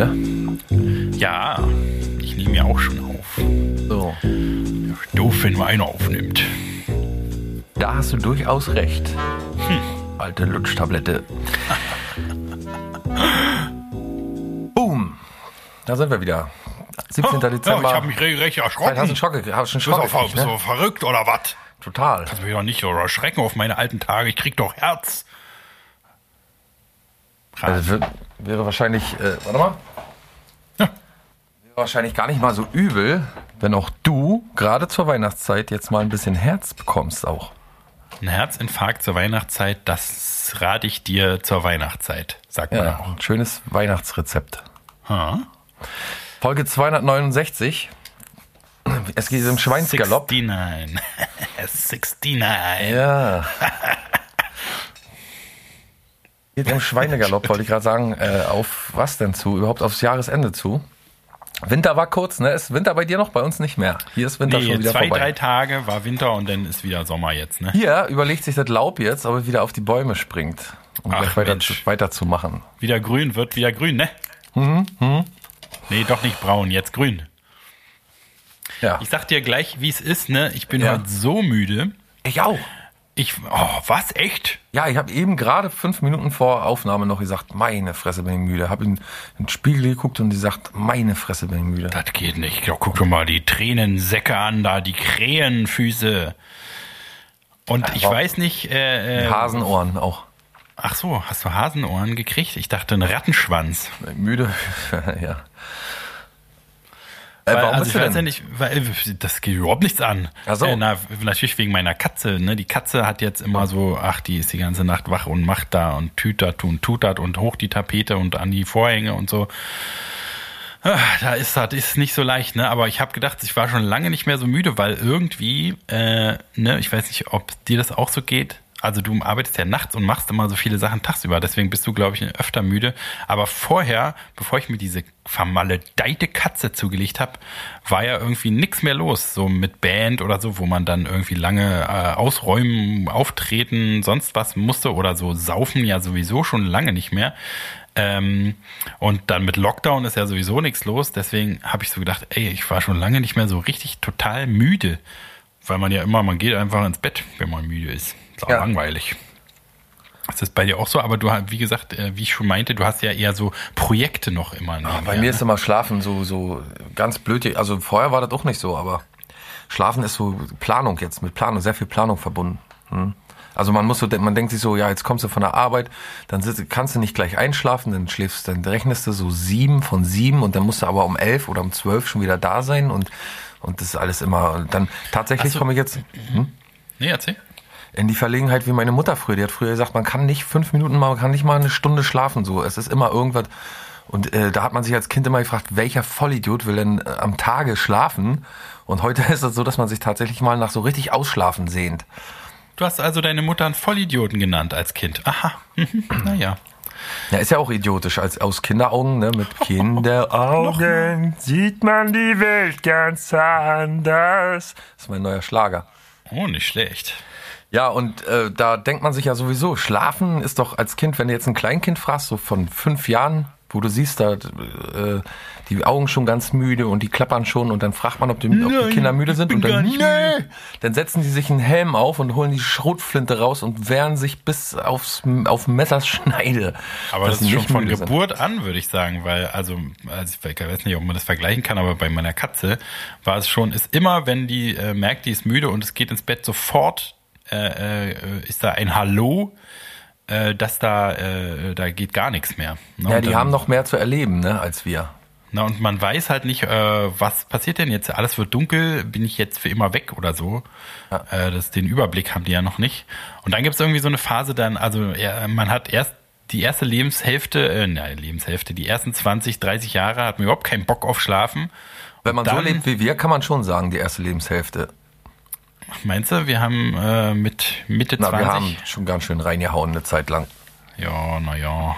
aufnehmen, ne? Ja, ich nehme ja auch schon auf. So. Doof, wenn nur einer aufnimmt. Da hast du durchaus recht. Alte Lutschtablette. Boom. Da sind wir wieder. 17. Ja, Dezember. ich habe mich regelrecht Vielleicht hast du erschrocken. einen Schock, gekriegt- hast du einen Bist Schock ver gekriegt, bist du ne? verrückt oder was? Total. Kannst mich doch nicht oder erschrecken auf meine alten Tage. Ich krieg doch Herz. Also, wird- wäre wahrscheinlich, äh, warte mal. Ja. Wäre wahrscheinlich gar nicht mal so übel, wenn auch du gerade zur Weihnachtszeit jetzt mal ein bisschen Herz bekommst auch. Ein Herzinfarkt zur Weihnachtszeit, das rate ich dir zur Weihnachtszeit, sagt man Ja, auch. ein schönes Weihnachtsrezept. Ha? Folge 269. Es geht um Schweinsgalopp. 69. 69. Ja. Geht um Schweinegalopp, wollte ich gerade sagen. Äh, auf was denn zu? Überhaupt aufs Jahresende zu? Winter war kurz, ne? Ist Winter bei dir noch? Bei uns nicht mehr. Hier ist Winter Nee, schon wieder zwei, vorbei. drei Tage war Winter und dann ist wieder Sommer jetzt, ne? Hier überlegt sich das Laub jetzt, ob es wieder auf die Bäume springt, um Ach, gleich weiter, Mensch. weiterzumachen. Wieder grün, wird wieder grün, ne? Mhm, Nee, doch nicht braun, jetzt grün. Ja. Ich sag dir gleich, wie es ist, ne? Ich bin Ja. heute so müde. Ich auch. Ich, oh, was, echt? Ja, ich habe eben gerade fünf Minuten vor Aufnahme noch gesagt, meine Fresse bin ich müde. Habe in den Spiegel geguckt und die sagt, meine Fresse bin ich müde. Das geht nicht. Ja, guck doch mal die Tränensäcke an, da die Krähenfüße. Und ich weiß nicht, äh, äh, Hasenohren auch. ach so, hast du Hasenohren gekriegt? Ich dachte, ein Rattenschwanz. Müde, ja. Äh, Weil, warum also ich weiß ja nicht, weil äh, das geht überhaupt nichts an. Ach so. Äh, na, natürlich wegen meiner Katze. Ne? Die Katze hat jetzt immer so, ach, die ist die ganze Nacht wach und macht da und tütert und tutert und hoch die Tapete und an die Vorhänge und so. Ah, Da ist das ist nicht so leicht, ne? Aber ich habe gedacht, ich war schon lange nicht mehr so müde, weil irgendwie, äh, ne, ich weiß nicht, ob dir das auch so geht. Also du arbeitest ja nachts und machst immer so viele Sachen tagsüber, deswegen bist du, glaube ich, öfter müde. Aber vorher, bevor ich mir diese vermaledeite Katze zugelegt habe, war ja irgendwie nix mehr los, so mit Band oder so, wo man dann irgendwie lange äh, ausräumen, auftreten, sonst was musste oder so saufen ja sowieso schon lange nicht mehr. Ähm, und dann mit Lockdown ist ja sowieso nichts los. Deswegen habe ich so gedacht, ey, ich war schon lange nicht mehr so richtig total müde. Weil man ja immer, man geht einfach ins Bett, wenn man müde ist. Ist auch Ja. langweilig. Ist das bei dir auch so? Aber du hast, wie gesagt, äh, wie ich schon meinte, du hast ja eher so Projekte noch immer. Nebenher, bei mir ne? ist immer Schlafen so, so ganz blöd. Also vorher war das auch nicht so, aber Schlafen ist so Planung jetzt, mit Planung, sehr viel Planung verbunden. Hm? Also man muss so, man denkt sich so, ja, jetzt kommst du von der Arbeit, dann sitzt, kannst du nicht gleich einschlafen, dann schläfst, dann rechnest du so sieben von sieben und dann musst du aber um elf oder um zwölf schon wieder da sein und und das ist alles immer. Und dann tatsächlich Ach so. komme ich jetzt Nee, erzähl. In die Verlegenheit wie meine Mutter früher. Die hat früher gesagt, man kann nicht fünf Minuten mal, man kann nicht mal eine Stunde schlafen. So, es ist immer irgendwas. Und äh, da hat man sich als Kind immer gefragt, welcher Vollidiot will denn äh, am Tage schlafen? Und heute ist es so, dass man sich tatsächlich mal nach so richtig Ausschlafen sehnt. Du hast also deine Mutter einen Vollidioten genannt als Kind. Aha. Naja. Ja, ist ja auch idiotisch als aus Kinderaugen, ne? Mit Kinderaugen sieht man die Welt ganz anders. Das ist mein neuer Schlager. Oh, nicht schlecht. Ja, und äh, da denkt man sich ja sowieso, schlafen ist doch als Kind, wenn du jetzt ein Kleinkind fragst, so von fünf Jahren, wo du siehst, da äh, die Augen schon ganz müde und die klappern schon und dann fragt man, ob die, ob die Kinder müde sind und dann, nee, dann setzen die sich einen Helm auf und holen die Schrotflinte raus und wehren sich bis aufs, auf Messers Schneide. Aber das ist sie schon von müde sind. Geburt an, würde ich sagen, weil, also, also ich weiß nicht, ob man das vergleichen kann, aber bei meiner Katze war es schon, ist immer, wenn die äh, merkt, die ist müde und es geht ins Bett, sofort äh, äh, ist da ein Hallo, äh, dass da, äh, da geht gar nichts mehr. Ne? Ja, die dann- haben noch mehr zu erleben, ne, als wir. Na, und man weiß halt nicht, äh, was passiert denn jetzt? Alles wird dunkel, bin ich jetzt für immer weg oder so? Äh, das, den Überblick haben die ja noch nicht. Und dann gibt es irgendwie so eine Phase dann, also ja, man hat erst die erste Lebenshälfte, äh, nein, Lebenshälfte, die ersten 20, 30 Jahre hat man überhaupt keinen Bock auf Schlafen. Wenn man so Dann- lebt wie wir, kann man schon sagen, die erste Lebenshälfte. Meinst du, wir haben äh, mit Mitte Na, 20? wir haben schon ganz schön reingehauen eine Zeit lang. Ja, naja.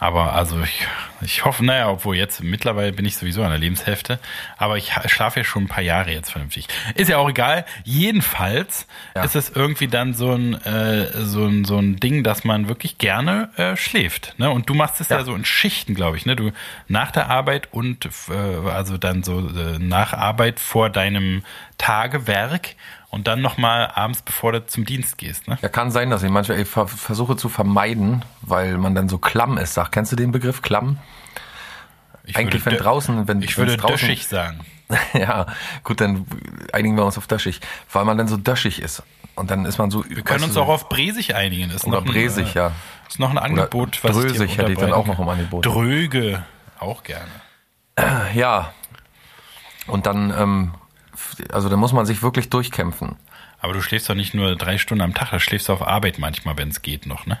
Aber also ich, ich hoffe, naja, obwohl jetzt mittlerweile bin ich sowieso an der Lebenshälfte, aber ich schlafe ja schon ein paar Jahre jetzt vernünftig. Ist ja auch egal. Jedenfalls ja. ist es irgendwie dann so ein, äh, so ein so ein Ding, dass man wirklich gerne äh, schläft. Ne? Und du machst es ja. ja so in Schichten, glaube ich. Ne? Du nach der Arbeit und äh, also dann so äh, nach Arbeit vor deinem Tagewerk und dann nochmal abends, bevor du zum Dienst gehst. Ne? Ja, kann sein, dass ich manchmal ich versuche zu vermeiden, weil man dann so klamm ist. Sag, kennst du den Begriff klamm? Ich Eigentlich, wenn draußen, wenn ich würde draußen, döschig sagen. ja, gut, dann einigen wir uns auf döschig, weil man dann so döschig ist. Und dann ist man so. Wir können uns so, auch auf bresig einigen. Ist oder bresig, ja. Ist noch ein Angebot, oder was Drösig ich hätte ich dann auch noch im Angebot. Dröge, auch gerne. Ja. Und dann ähm, also da muss man sich wirklich durchkämpfen. Aber du schläfst doch nicht nur drei Stunden am Tag, da schläfst du auf Arbeit manchmal, wenn es geht noch, ne?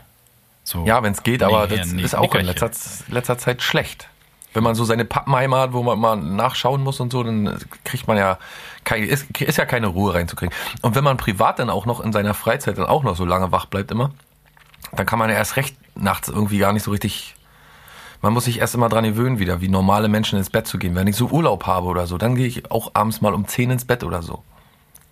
So ja, wenn es geht, aber das ist auch in letzter, letzter, Zeit schlecht. Wenn man so seine Pappenheimer hat, wo man mal nachschauen muss und so, dann kriegt man ja keine, ist, ist ja keine Ruhe reinzukriegen. Und wenn man privat dann auch noch in seiner Freizeit dann auch noch so lange wach bleibt immer, dann kann man ja erst recht nachts irgendwie gar nicht so richtig man muss sich erst immer dran gewöhnen, wieder wie normale Menschen ins Bett zu gehen. Wenn ich so Urlaub habe oder so, dann gehe ich auch abends mal um 10 ins Bett oder so.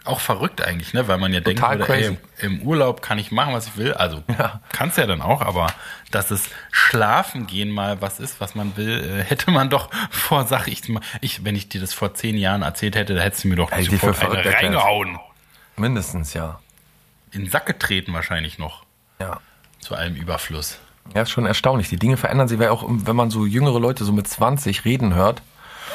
Auch verrückt eigentlich, ne? Weil man ja Total denkt, ey, im Urlaub kann ich machen, was ich will. Also ja. kannst ja dann auch, aber dass es Schlafen gehen mal was ist, was man will, äh, hätte man doch vor, sag ich mal, ich, wenn ich dir das vor zehn Jahren erzählt hätte, da hättest du mir doch ey, sofort eine reingehauen. Mindestens, ja. In den Sack getreten wahrscheinlich noch. Ja. Zu allem Überfluss. Ja, ist schon erstaunlich. Die Dinge verändern sich, weil auch, wenn man so jüngere Leute so mit 20 reden hört.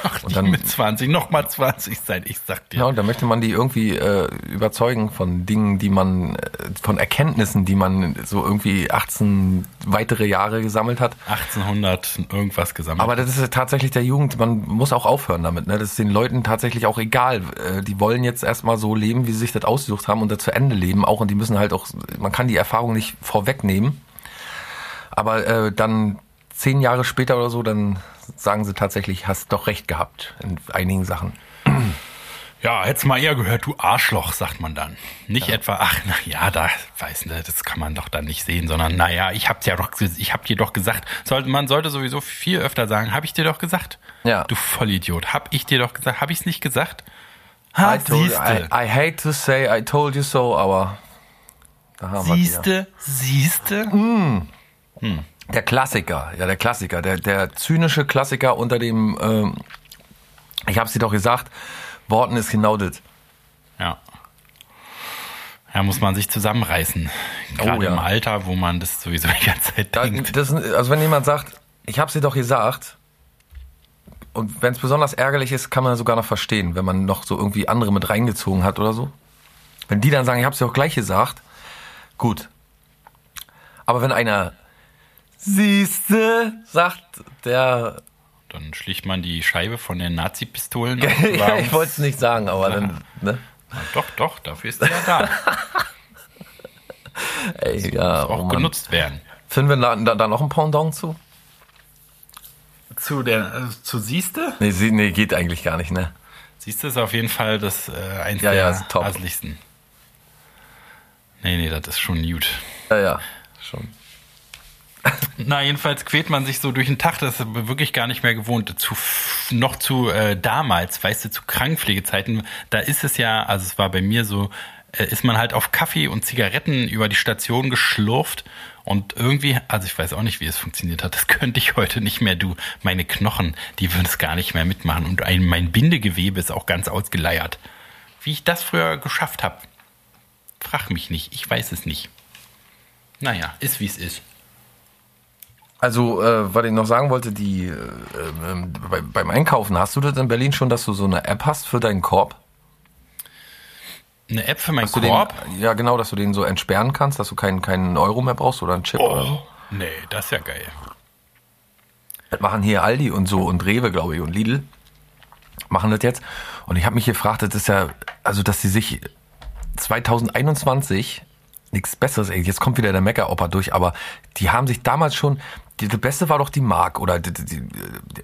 Ach, und dann mit 20, nochmal 20 sein, ich sag dir. Ja, und dann möchte man die irgendwie äh, überzeugen von Dingen, die man, äh, von Erkenntnissen, die man so irgendwie 18 weitere Jahre gesammelt hat. 1800 irgendwas gesammelt. Aber das ist tatsächlich der Jugend, man muss auch aufhören damit. Ne? Das ist den Leuten tatsächlich auch egal. Äh, die wollen jetzt erstmal so leben, wie sie sich das ausgesucht haben und da zu Ende leben auch. Und die müssen halt auch, man kann die Erfahrung nicht vorwegnehmen. Aber äh, dann zehn Jahre später oder so, dann sagen sie tatsächlich, hast doch recht gehabt in einigen Sachen. Ja, hätt's mal eher gehört, du Arschloch, sagt man dann. Nicht ja. etwa, ach, na ja, da, weiß nicht, das kann man doch dann nicht sehen, sondern, naja, ich hab's ja doch, ich hab dir doch gesagt. Sollte, man sollte sowieso viel öfter sagen, hab ich dir doch gesagt. Ja. Du Vollidiot, hab ich dir doch gesagt, hab ich's nicht gesagt? Ha, I, told, I, I hate to say I told you so, aber da haben siehste, siehste. Mm. Hm. Der Klassiker, ja, der Klassiker, der, der zynische Klassiker unter dem, ähm, ich hab's dir doch gesagt, Worten ist genau das. Ja. Ja, muss man sich zusammenreißen. Gerade oh, ja. im Alter, wo man das sowieso die ganze Zeit da, denkt. Das, also wenn jemand sagt, ich hab's dir doch gesagt, und wenn es besonders ärgerlich ist, kann man sogar noch verstehen, wenn man noch so irgendwie andere mit reingezogen hat oder so. Wenn die dann sagen, ich hab's dir auch gleich gesagt, gut. Aber wenn einer Siehste, sagt der. Dann schlicht man die Scheibe von den Nazi-Pistolen ja, ich wollte es nicht sagen, aber ja. dann. Ne? Doch, doch, dafür ist er ja da. Ey, das ja, muss auch oh genutzt werden. Finden wir da, da, da, noch ein Pendant zu? Zu der, äh, zu Siehste? Nee, sie, nee, geht eigentlich gar nicht, ne? Siehste ist auf jeden Fall das äh, eins ja, der ja, aslichsten. Nee, nee, das ist schon gut. Ja, ja, schon. Na, jedenfalls quält man sich so durch den Tag, das ist wirklich gar nicht mehr gewohnt. Zu, noch zu äh, damals, weißt du, zu Krankenpflegezeiten, da ist es ja, also es war bei mir so, äh, ist man halt auf Kaffee und Zigaretten über die Station geschlurft und irgendwie, also ich weiß auch nicht, wie es funktioniert hat, das könnte ich heute nicht mehr, du, meine Knochen, die würden es gar nicht mehr mitmachen und ein, mein Bindegewebe ist auch ganz ausgeleiert. Wie ich das früher geschafft habe, frag mich nicht, ich weiß es nicht. Naja, ist wie es ist. Also, äh, was ich noch sagen wollte, die äh, äh, bei, beim Einkaufen, hast du das in Berlin schon, dass du so eine App hast für deinen Korb? Eine App für meinen Korb? Den, ja, genau, dass du den so entsperren kannst, dass du keinen, keinen Euro mehr brauchst oder einen Chip oh, oder so. Nee, das ist ja geil. Das machen hier Aldi und so und Rewe, glaube ich, und Lidl machen das jetzt. Und ich habe mich gefragt, das ist ja, also dass sie sich 2021 nichts Besseres, ey, jetzt kommt wieder der Mecker-Opa durch, aber die haben sich damals schon, die, die beste war doch die Mark oder die, die,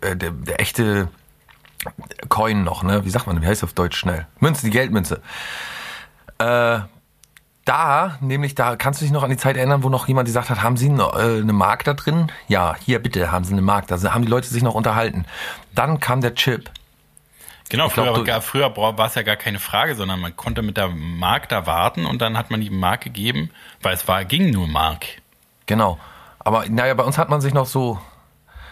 äh, der, der echte Coin noch, ne? Wie sagt man, wie heißt das auf Deutsch schnell? Münze, die Geldmünze. Äh, da, nämlich da, kannst du dich noch an die Zeit erinnern, wo noch jemand gesagt hat, haben Sie eine, äh, eine Mark da drin? Ja, hier bitte, haben Sie eine Mark. Da haben die Leute sich noch unterhalten. Dann kam der Chip. Genau, glaub, früher, du- gar, früher war es ja gar keine Frage, sondern man konnte mit der Mark da warten und dann hat man die Mark gegeben, weil es war, ging nur Mark. Genau. Aber naja, bei uns hat man sich noch so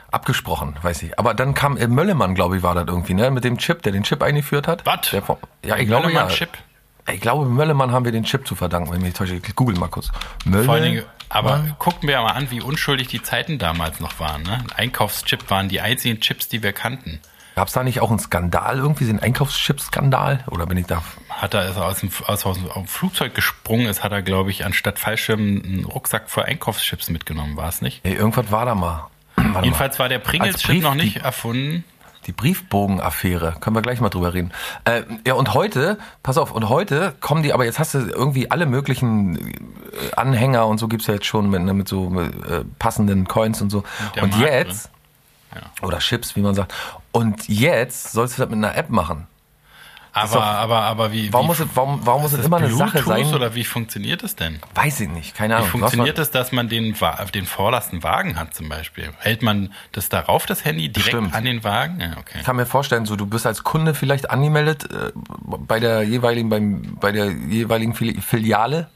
abgesprochen, weiß ich. Aber dann kam äh, Möllemann, glaube ich, war das irgendwie, ne? Mit dem Chip, der den Chip eingeführt hat. Was? Ja, ich glaube ja. Chip. Ich glaube, Möllemann haben wir den Chip zu verdanken, wenn mich nicht täusche. Ich google mal kurz. Mölle Vor allen Dingen, aber gucken wir mal an, wie unschuldig die Zeiten damals noch waren. Ne? Einkaufschip waren die einzigen Chips, die wir kannten. Gab es da nicht auch einen Skandal irgendwie, den Einkaufschip-Skandal? Oder bin ich da? Hat er, als er aus dem, aus, aus dem Flugzeug gesprungen ist, hat er, glaube ich, anstatt Fallschirm einen Rucksack voll Einkaufschips mitgenommen, war es nicht? Ey, irgendwas war da mal. Warte mal. Jedenfalls war der Pringles-Chip noch nicht die- erfunden. Die Briefbogen-Affäre, können wir gleich mal drüber reden. Äh, ja, und heute, pass auf, und heute kommen die, aber jetzt hast du irgendwie alle möglichen äh, Anhänger und so gibt's ja jetzt schon mit, ne, mit so mit, äh, passenden Coins und so. Und Mark jetzt, oder Chips, wie man sagt, und jetzt sollst du das mit einer App machen. Aber, doch- aber, aber wie, Warum wie muss es, warum, warum muss es das immer eine Bluetooth Sache sein? oder wie funktioniert es denn? Weiß ich nicht, keine Wie Ahnung. funktioniert es, dass man den, den vordersten Wagen hat zum Beispiel? Hält man das darauf, das Handy, direkt Bestimmt. an den Wagen? Ja, okay. Ich kann mir vorstellen, so du bist als Kunde vielleicht angemeldet äh, bei der jeweiligen beim bei der jeweiligen Fili- Filiale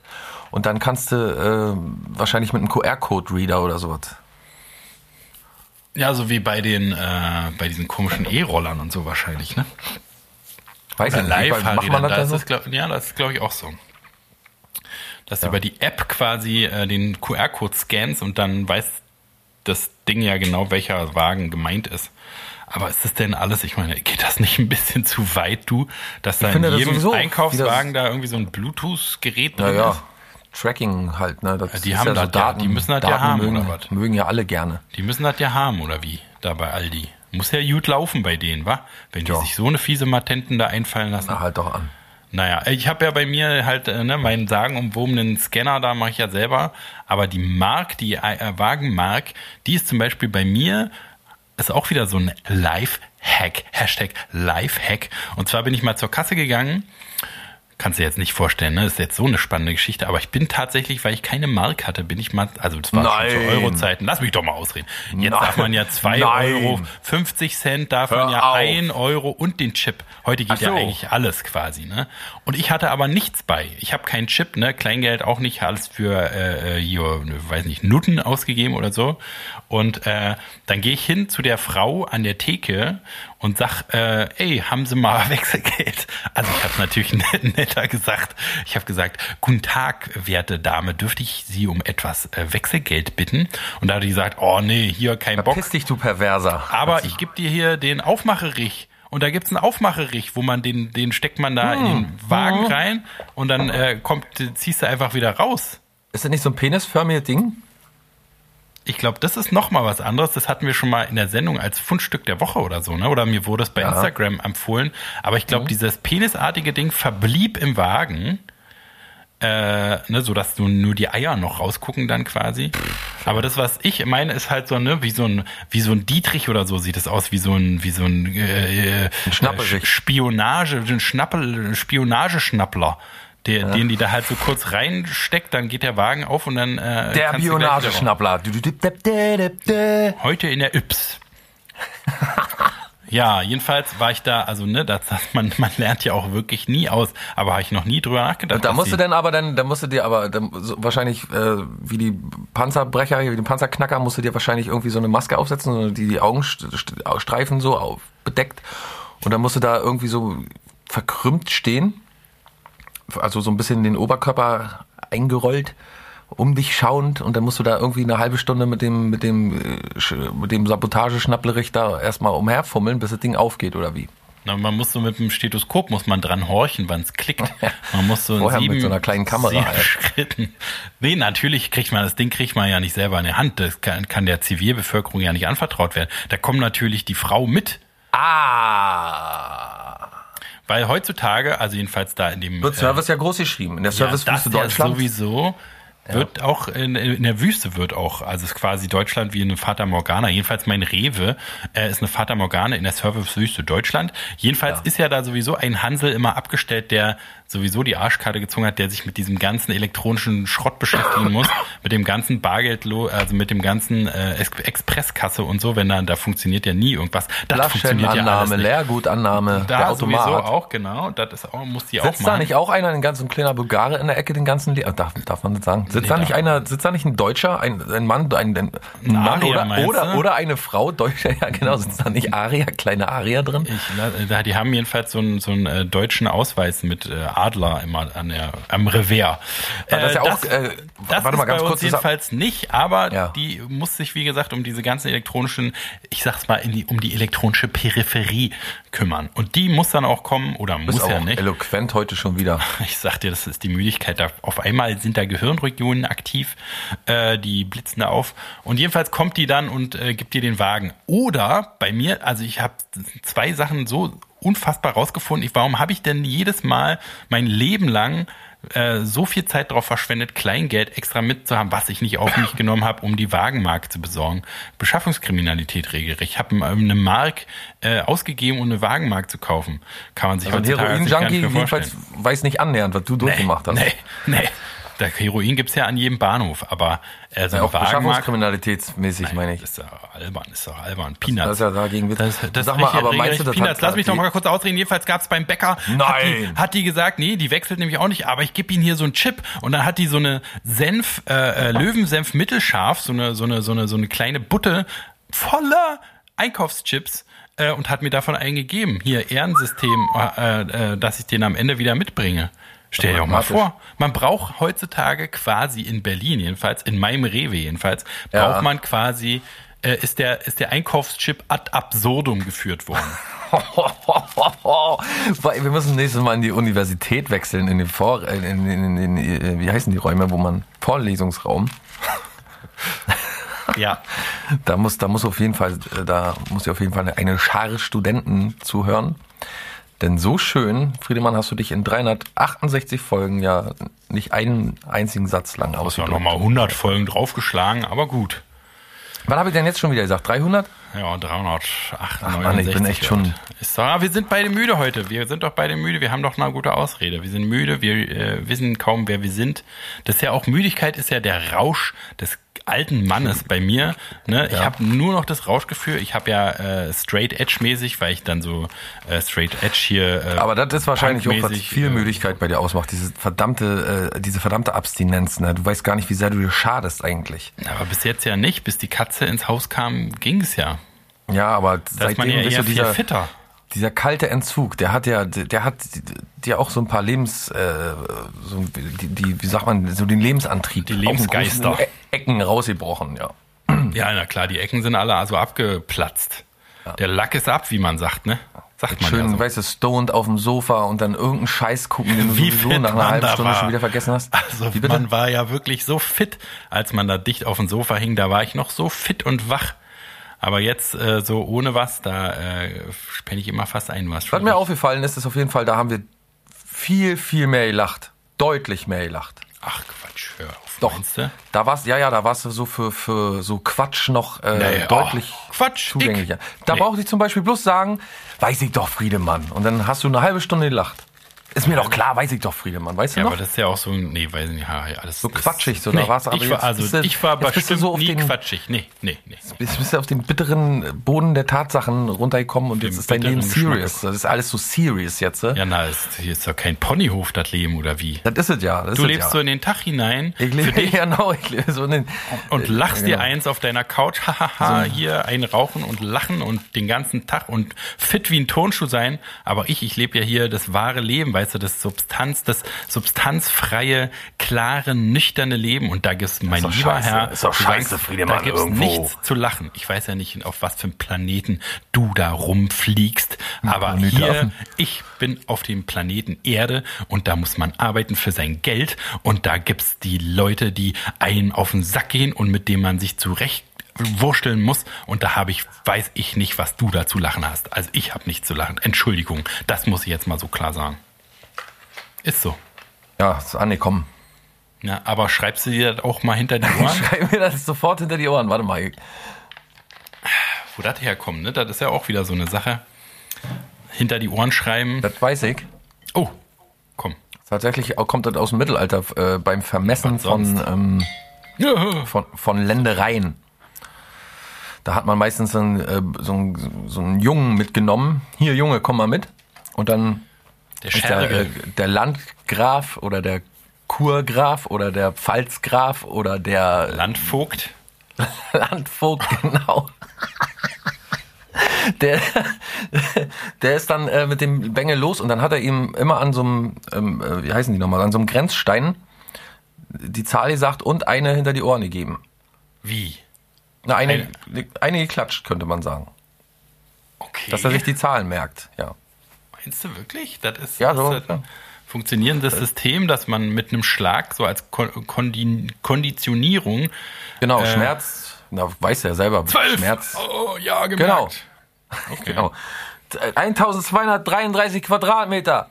und dann kannst du äh, wahrscheinlich mit einem QR-Code-Reader oder sowas. Ja, so wie bei den, äh, bei diesen komischen E-Rollern und so wahrscheinlich, ne? Weiß ich nicht. Macht man Leihfahrrädern, das da ist so? das, glaub, ja, das ist, glaube ich, auch so. Dass du über die App quasi äh, den QR-Code scannst und dann weiß das Ding ja genau, welcher Wagen gemeint ist. Aber ist das denn alles, ich meine, geht das nicht ein bisschen zu weit, du, dass da in finde das jedem wie Einkaufswagen da irgendwie so ein Bluetooth-Gerät Ja, drin ja. ist? Tracking halt, ne? Das die haben ja das so ja, Daten, die müssen ja Daten haben, mögen, oder was? mögen ja alle gerne. Die müssen das ja haben, oder wie? Da bei Aldi. Muss ja gut laufen bei denen, wa? Wenn die Ja. sich so eine fiese Matenten da einfallen lassen. Na, halt doch an. Naja, ich habe ja bei mir halt äh, ne, meinen sagenumwobenen Scanner, da mache ich ja selber. Aber die Mark, die äh, Wagenmark, die ist zum Beispiel bei mir, ist auch wieder so ein Life-Hack. Hashtag Life-Hack. Und zwar bin ich mal zur Kasse gegangen. Kannst du dir jetzt nicht vorstellen, ne? Das ist jetzt so eine spannende Geschichte. Aber ich bin tatsächlich, weil ich keine Mark hatte, bin ich mal, also das war schon zu Nein. Euro-Zeiten. Lass mich doch mal ausreden. Jetzt Nein. darf man ja zwei Nein. Euro, 50 Cent darf Hör man ja auf. ein Euro und den Chip. Heute geht Ach ja so. eigentlich alles quasi, ne? Und ich hatte aber nichts bei. Ich habe keinen Chip, ne? Kleingeld auch nicht, alles für äh, äh, hier, ne, weiß nicht, Nutten ausgegeben oder so. Und äh, dann gehe ich hin zu der Frau an der Theke und sag, äh, ey, haben Sie mal Wechselgeld? Also ich habe natürlich net- netter gesagt. Ich habe gesagt, guten Tag, werte Dame, dürfte ich Sie um etwas äh, Wechselgeld bitten? Und da hat die gesagt, oh nee, hier kein Bock. Verpiss dich, du Perverser. Aber ich gebe dir hier den Aufmacherich. Und da gibt's einen Aufmacherich, wo man den, den steckt man da in den Wagen rein und dann äh, kommt, ziehst du einfach wieder raus. Ist das nicht so ein penisförmiges Ding? Ich glaube, das ist noch mal was anderes. Das hatten wir schon mal in der Sendung als Fundstück der Woche oder so, ne? Oder mir wurde es bei Ja. Instagram empfohlen. Aber ich glaube, dieses penisartige Ding verblieb im Wagen. Äh, ne, so dass du nur die Eier noch rausgucken dann quasi. Aber das, was ich meine, ist halt so, ne, wie so ein, wie so ein Dietrich oder so sieht es aus, wie so ein, wie so ein, äh, äh, Schnapperich. Spionage, ein Schnappel, Spionageschnappler. Der, Den die da halt so kurz reinsteckt, dann geht der Wagen auf und dann äh, Der. Bionageschnappler. Heute in der Yps. ja, jedenfalls war ich da, also ne, das, das, man, man lernt ja auch wirklich nie aus, aber habe ich noch nie drüber nachgedacht. Und da musst du dann aber dann, da musst du dir aber dann, so, wahrscheinlich äh, wie die Panzerbrecher, wie die Panzerknacker, musst du dir wahrscheinlich irgendwie so eine Maske aufsetzen, so die die Augenstreifen so auf, bedeckt und dann musst du da irgendwie so verkrümmt stehen, also so ein bisschen den Oberkörper eingerollt, um dich schauend und dann musst du da irgendwie eine halbe Stunde mit dem mit dem äh, mit dem Sabotageschnapplerich da erstmal umherfummeln, bis das Ding aufgeht oder wie? Na, man muss so mit dem Stethoskop muss man dran horchen, wann es klickt. Man muss so Vorher mit sieben, so einer kleinen Kamera sieben halt. Schritten. Nee, natürlich kriegt man das Ding kriegt man ja nicht selber in der Hand. Das kann, kann der Zivilbevölkerung ja nicht anvertraut werden. Da kommt natürlich die Frau mit, Ah! Weil heutzutage, also jedenfalls da in dem Wird äh, Service ja groß geschrieben. In der Servicewüste ja, das ja Deutschland. sowieso wird auch in, in der Wüste wird auch, also es ist quasi Deutschland wie eine Fata Morgana. Jedenfalls mein Rewe äh, ist eine Fata Morgana in der Servicewüste Deutschland. Jedenfalls ist ja da sowieso ein Hansel immer abgestellt, der sowieso die Arschkarte gezogen hat, der sich mit diesem ganzen elektronischen Schrott beschäftigen muss, mit dem ganzen Bargeld, also mit dem ganzen äh, Expresskasse und so, wenn da, da funktioniert ja nie irgendwas. Das funktioniert ja alles nicht. Leergutannahme, da der Automat. sowieso auch, genau, das ist auch, muss die auch Sitzt da nicht auch einer, ein ganz ein kleiner Bulgare in der Ecke, den ganzen, Le darf, darf man das sagen? Sitzt nee, da nicht einer, sitzt da nicht ein Deutscher, ein, ein Mann, ein, ein, ein Mann Aria, oder, oder, oder eine Frau, Deutscher, ja genau, sitzt da nicht Aria, kleine Aria drin? Ich, die haben jedenfalls so einen, so einen äh, deutschen Ausweis mit äh, Adler immer an der, am Revers. das ist ja auch, äh, das warte mal ganz kurz. jedenfalls nicht, aber ja. die muss sich, wie gesagt, um diese ganzen elektronischen, ich sag's mal, die, um die elektronische Peripherie kümmern. Und die muss dann auch kommen, oder muss Bist ja nicht. eloquent heute schon wieder. Ich sag dir, das ist die Müdigkeit. Da, auf einmal sind da Gehirnregionen aktiv, äh, die blitzen da auf. Und jedenfalls kommt die dann und äh, gibt dir den Wagen. Oder bei mir, also ich habe zwei Sachen so unfassbar rausgefunden. Ich, warum habe ich denn jedes Mal mein Leben lang äh, so viel Zeit darauf verschwendet, Kleingeld extra mitzuhaben, was ich nicht auf mich genommen habe, um die Wagenmark zu besorgen. Beschaffungskriminalität regelrecht. Ich habe eine Mark äh, ausgegeben, um eine Wagenmark zu kaufen. Kann man sich also heutzutage Heroin-Junkie jedenfalls weiß nicht annähernd, was du nee, durchgemacht hast. Nee, nee. Der Heroin gibt's ja an jedem Bahnhof, aber äh, so ja, auch Beschaffungskriminalitätsmäßig Nein, meine ich. Das ist ja albern, ist doch albern. Peanuts. Das, ist ja dagegen das, das Sag mal, aber meinst du, das Peanuts, lass mich noch mal kurz ausreden. Jedenfalls gab's beim Bäcker. Nein. Hat die, hat die gesagt, nee, die wechselt nämlich auch nicht, aber ich gebe ihnen hier so einen Chip und dann hat die so eine Senf, äh, äh, Löwensenf mittelscharf, so eine, so eine, so eine, so eine kleine Butte voller Einkaufschips äh, und hat mir davon einen gegeben. Hier Ehrensystem, äh, äh, dass ich den am Ende wieder mitbringe. Stell dir auch mal vor, man braucht heutzutage quasi in Berlin, jedenfalls, in meinem Rewe jedenfalls, braucht ja. man quasi, äh, ist, der, ist der Einkaufschip ad absurdum geführt worden. Wir müssen nächstes Mal in die Universität wechseln, in den Vor, in, in, in, in wie heißen die Räume, wo man, Vorlesungsraum. Ja. Da muss, da muss auf jeden Fall, da muss ja auf jeden Fall eine Schar Studenten zuhören. Denn so schön, Friedemann, hast du dich in 368 Folgen ja nicht einen einzigen Satz lang ausgedrückt. Du hast ja nochmal 100 Folgen draufgeschlagen, aber gut. Was habe ich denn jetzt schon wieder gesagt? 300? Ja, 368. Ach Mann, ich bin echt schon. Ist so, wir sind beide müde heute. Wir sind doch beide müde. Wir haben doch eine gute Ausrede. Wir sind müde. Wir äh, wissen kaum, wer wir sind. Das ist ja auch Müdigkeit ist ja der Rausch des alten Mannes bei mir. Ne? Ja. Ich habe nur noch das Rauschgefühl. Ich habe ja äh, Straight Edge mäßig, weil ich dann so äh, Straight Edge hier. Äh, Aber das ist wahrscheinlich auch was viel äh, Müdigkeit bei dir ausmacht. Diese verdammte, äh, diese verdammte Abstinenz. Ne? Du weißt gar nicht, wie sehr du dir schadest eigentlich. Aber bis jetzt ja nicht. Bis die Katze ins Haus kam, ging es ja. Ja, aber da seitdem ja bist du dieser, fitter dieser kalte Entzug, der hat ja, der hat dir auch so ein paar Lebens, äh, so, die, die, wie sagt man, so den Lebensantrieb, die Lebensgeister, e Ecken rausgebrochen, ja. Ja, na klar, die Ecken sind alle also abgeplatzt. Ja. Der Lack ist ab, wie man sagt, ne? Sagt man Schön, ja so. weißt du, stoned auf dem Sofa und dann irgendeinen Scheiß gucken, den du wie sowieso nach einer halben Stunde war. schon wieder vergessen hast. Also man war ja wirklich so fit, als man da dicht auf dem Sofa hing, da war ich noch so fit und wach. Aber jetzt äh, so ohne was, da äh, penne ich immer fast ein. Was, was mir aufgefallen ist, ist auf jeden Fall, da haben wir viel, viel mehr gelacht. Deutlich mehr gelacht. Ach Quatsch, hör auf. Doch, da war's, ja, ja, da warst du so für, für so Quatsch noch äh, nee, deutlich oh, Quatsch, zugänglicher. Ich, da nee. brauchte ich zum Beispiel bloß sagen, weiß ich doch, Friedemann. Und dann hast du eine halbe Stunde gelacht. Ist mir doch klar, weiß ich doch, Friedemann, weißt du ja, noch? aber das ist ja auch so, nee, weiß nicht, ja, alles. So quatschig, so, nee, da war's aber ich war, also, jetzt, ich war bestimmt so nie den, quatschig, nee, nee, nee. Bist, bist du auf den bitteren Boden der Tatsachen runtergekommen und jetzt ist dein Leben serious. Das ist alles so serious jetzt, Ja, na, ist, hier ist doch kein Ponyhof, das Leben, oder wie? Das ist es ja. du lebst ja. so in den Tag hinein. Ich lebe, dich, genau, ich lebe so in den, Und lachst ja, genau. dir eins auf deiner Couch, hahaha, so. hier ein Rauchen und Lachen und den ganzen Tag und fit wie ein Turnschuh sein. Aber ich, ich lebe ja hier das wahre Leben, weißt du, das Substanz das substanzfreie, klare, nüchterne Leben. Und da gibt's, mein lieber scheiße. Herr, ist doch scheiße, weißt, Friedemann, da gibt's irgendwo. nichts zu lachen. Ich weiß ja nicht, auf was für einem Planeten du da rumfliegst, aber hier, ich bin auf dem Planeten Erde und da muss man arbeiten für sein Geld und da gibt's die Leute, die einen auf den Sack gehen und mit dem man sich zurecht wursteln muss und da habe ich, weiß ich nicht, was du da zu lachen hast. Also ich habe nichts zu lachen. Entschuldigung, das muss ich jetzt mal so klar sagen. Ist so. Ja, ist angekommen. Ja, aber schreibst du dir das auch mal hinter die Ohren? Schreib mir das sofort hinter die Ohren. Warte mal. Wo das herkommt, ne? Das ist ja auch wieder so eine Sache. Hinter die Ohren schreiben. Das weiß ich. Oh, komm. Tatsächlich kommt das aus dem Mittelalter äh, beim Vermessen von, ähm, von, von Ländereien. Da hat man meistens einen, äh, so, einen, so einen Jungen mitgenommen. Hier, Junge, komm mal mit. Und dann Der der, äh, der Landgraf oder der Kurgraf oder der Pfalzgraf oder der Landvogt. Landvogt, genau. Der, der ist dann äh, mit dem Bengel los und dann hat er ihm immer an so einem, ähm, äh, wie heißen die nochmal, an so einem Grenzstein die Zahl gesagt und eine hinter die Ohren gegeben. Wie? Na, eine, eine geklatscht, könnte man sagen. Okay. Dass er sich die Zahlen merkt, ja. Meinst du wirklich? Das ist, Ja, das so, ist ja. ein funktionierendes System, dass man mit einem Schlag so als Kon Kondi Konditionierung Genau, Schmerz, na, weiß er selber. Schmerz. Oh, ja, gemerkt. Genau. Okay. Genau. 1233 Quadratmeter.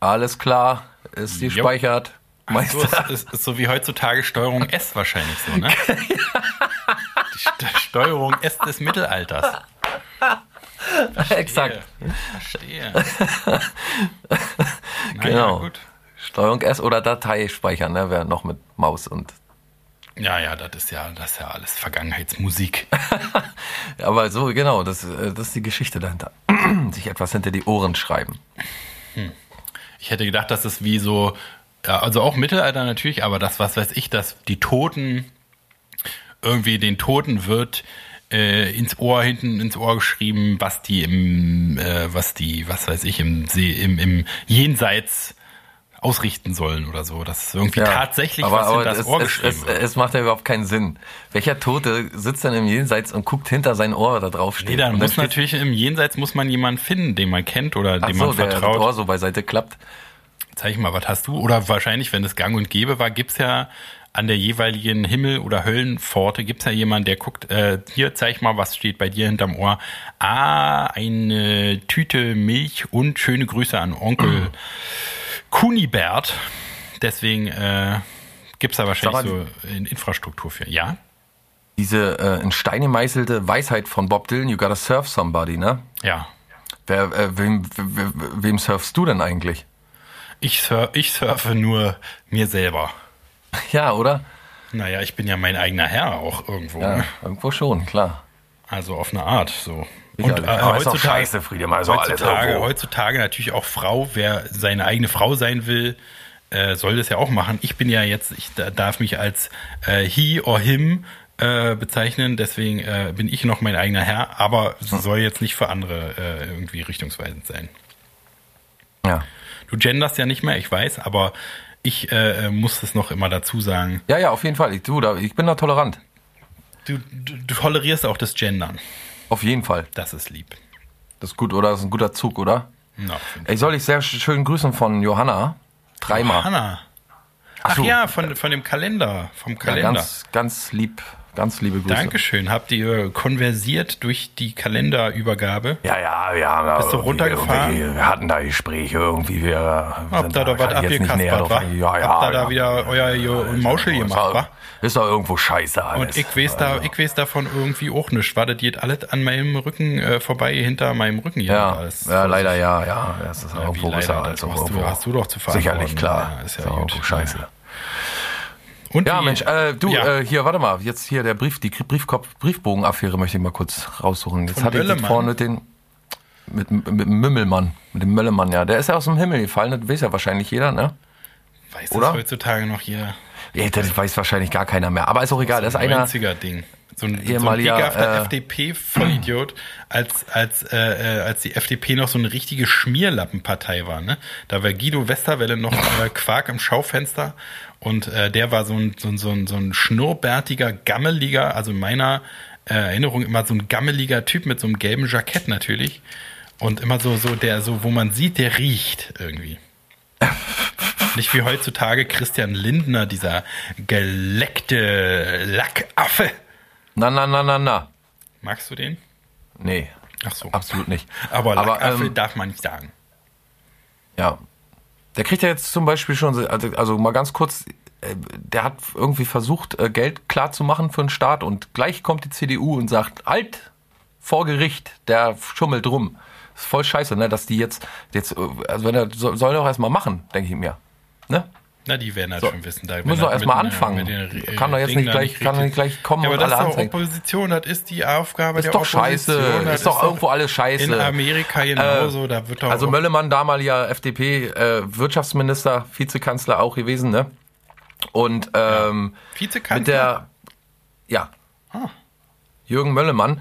Alles klar, ist gespeichert. So Meister. ist, ist, ist so wie heutzutage Steuerung S wahrscheinlich so, ne? Die St Steuerung S des Mittelalters. Exakt. Verstehe. Genau. gut. Steuerung S oder Datei speichern, ne? Wäre noch mit Maus und. Ja, ja, das ist ja, das ist ja alles Vergangenheitsmusik. Aber so, genau, das, äh, das ist die Geschichte dahinter. Sich etwas hinter die Ohren schreiben. Ich hätte gedacht, dass es wie so, ja, also auch Mittelalter natürlich, aber das, was weiß ich, dass die Toten irgendwie den Toten wird äh, ins Ohr hinten ins Ohr geschrieben, was die im, äh, was die, was weiß ich, im See, im, im Jenseits ausrichten sollen oder so. Dass irgendwie tatsächlich aber, was aber hinter das es, Ohr es, geschrieben es, es macht ja überhaupt keinen Sinn. Welcher Tote sitzt dann im Jenseits und guckt hinter sein Ohr da drauf steht? Nee, dann und muss steht- natürlich im Jenseits muss man jemanden finden, den man kennt oder Ach dem so, man der das vertraut. Ohr so beiseite klappt. Zeig mal, was hast du? Oder wahrscheinlich, wenn es gang und gäbe war, gibt's ja an der jeweiligen Himmel- oder Höllenpforte, gibt's ja jemanden, der guckt, äh, hier, zeig mal, was steht bei dir hinterm Ohr. Ah, eine Tüte Milch und schöne Grüße an Onkel Kunibert. Deswegen äh, gibt's da wahrscheinlich so in Infrastruktur für. Ja? Diese äh, in Stein gemeißelte Weisheit von Bob Dylan, you gotta serve somebody, ne? Ja. Wer, äh, wem, wem, wem surfst du denn eigentlich? Ich, sur ich surfe nur mir selber. Ja, oder? Naja, ich bin ja mein eigener Herr auch irgendwo. Ja, Ne? irgendwo schon, klar. Also auf eine Art so. Sicherlich. äh, Aber ist doch scheiße, alles heutzutage, heutzutage natürlich auch Frau, wer seine eigene Frau sein will, äh, soll das ja auch machen. Ich bin ja jetzt, ich da- darf mich als äh, he or him äh, bezeichnen, deswegen äh, bin ich noch mein eigener Herr, aber Hm. soll jetzt nicht für andere äh, irgendwie richtungsweisend sein. Ja. Du genderst ja nicht mehr, ich weiß, aber ich äh, muss es noch immer dazu sagen. Ja, ja, auf jeden Fall. Ich, du, da, ich bin da tolerant. Du, du, du tolerierst auch das Gendern. Auf jeden Fall. Das ist lieb. Das ist gut, oder? Das ist ein guter Zug, oder? Na. Ich soll dich sehr sch- schön grüßen von Johanna. Dreimal. Hanna. Ach, so. ja, von, von dem Kalender. Vom Ja, Kalender. ganz, ganz lieb, ganz liebe Grüße. Dankeschön. Habt ihr konversiert durch die Kalenderübergabe? Ja, ja, wir haben da Bist du runtergefahren? Wir hatten da Gespräche irgendwie. Wir Habt da was nicht näher abgekaspert, wa? Ja, ja. Habt da ja. wieder euer, euer Mauschel gemacht, doch- wa? Ist doch irgendwo scheiße alles. Und ich weiß da, Also, ich weiß davon irgendwie auch nicht. War das jetzt alles an meinem Rücken äh, vorbei, hinter meinem Rücken hier? Ja, ja, leider ja, ja. Das ist Ja, irgendwo ja leider? Das auch hast du- hast du doch zu verantworten. Sicherlich, klar. Ja, ist ja Ist gut. irgendwo scheiße. Und Ja, Mensch, äh, du, Ja. äh, hier, warte mal, jetzt hier der Brief, die Briefkopf, Briefbogenaffäre möchte ich mal kurz raussuchen. Jetzt Von hatte ich das vorne den, mit, mit dem Mümmelmann, mit dem Möllemann, ja. Der ist ja aus dem Himmel gefallen, das weiß ja wahrscheinlich jeder, ne? weiß oder? das heutzutage noch hier? Ja, das weiß wahrscheinlich gar keiner mehr. Aber ist auch egal, das ist ein einer, 90er-Ding. So ein, so ein ehemaliger, äh, FDP-Vollidiot, als, als, äh, äh, als die FDP noch so eine richtige Schmierlappenpartei war. Ne? Da war Guido Westerwelle noch äh, Quark im Schaufenster und äh, der war so ein, so, ein, so, ein, so ein schnurrbärtiger, gammeliger, also in meiner äh, Erinnerung immer so ein gammeliger Typ mit so einem gelben Jackett natürlich. Und immer so, so der, so, wo man sieht, der riecht irgendwie. Nicht wie heutzutage Christian Lindner, dieser geleckte Lackaffe. na, na, na, na, na. Magst du den? Nee, Ach so. absolut nicht. Aber Lackaffe ähm, darf man nicht sagen. Ja. Der kriegt ja jetzt zum Beispiel schon, so- also, also mal ganz kurz, äh, der hat irgendwie versucht, äh, Geld klar zu machen für den Staat und gleich kommt die CDU und sagt, halt, vor Gericht, der schummelt rum. ist voll scheiße, ne, dass die jetzt, jetzt, äh, also wenn er, soll, er doch erstmal machen, denke ich mir. Ne? Na, die werden das So. schon wissen. Da, Müssen wir das erst mal mit, äh, anfangen. den, äh, Kann doch jetzt nicht gleich- kann nicht gleich kommen ja, aber und das alle ist doch anzeigen. Opposition, das ist die Aufgabe Ist der doch Opposition. scheiße, das ist doch irgendwo alles scheiße. In Amerika genauso, da wird doch Also Möllemann, damaliger FDP-Wirtschaftsminister, Vizekanzler auch gewesen, ne? Und ähm, Vizekanzler? mit der, ja, Ah. Jürgen Möllemann,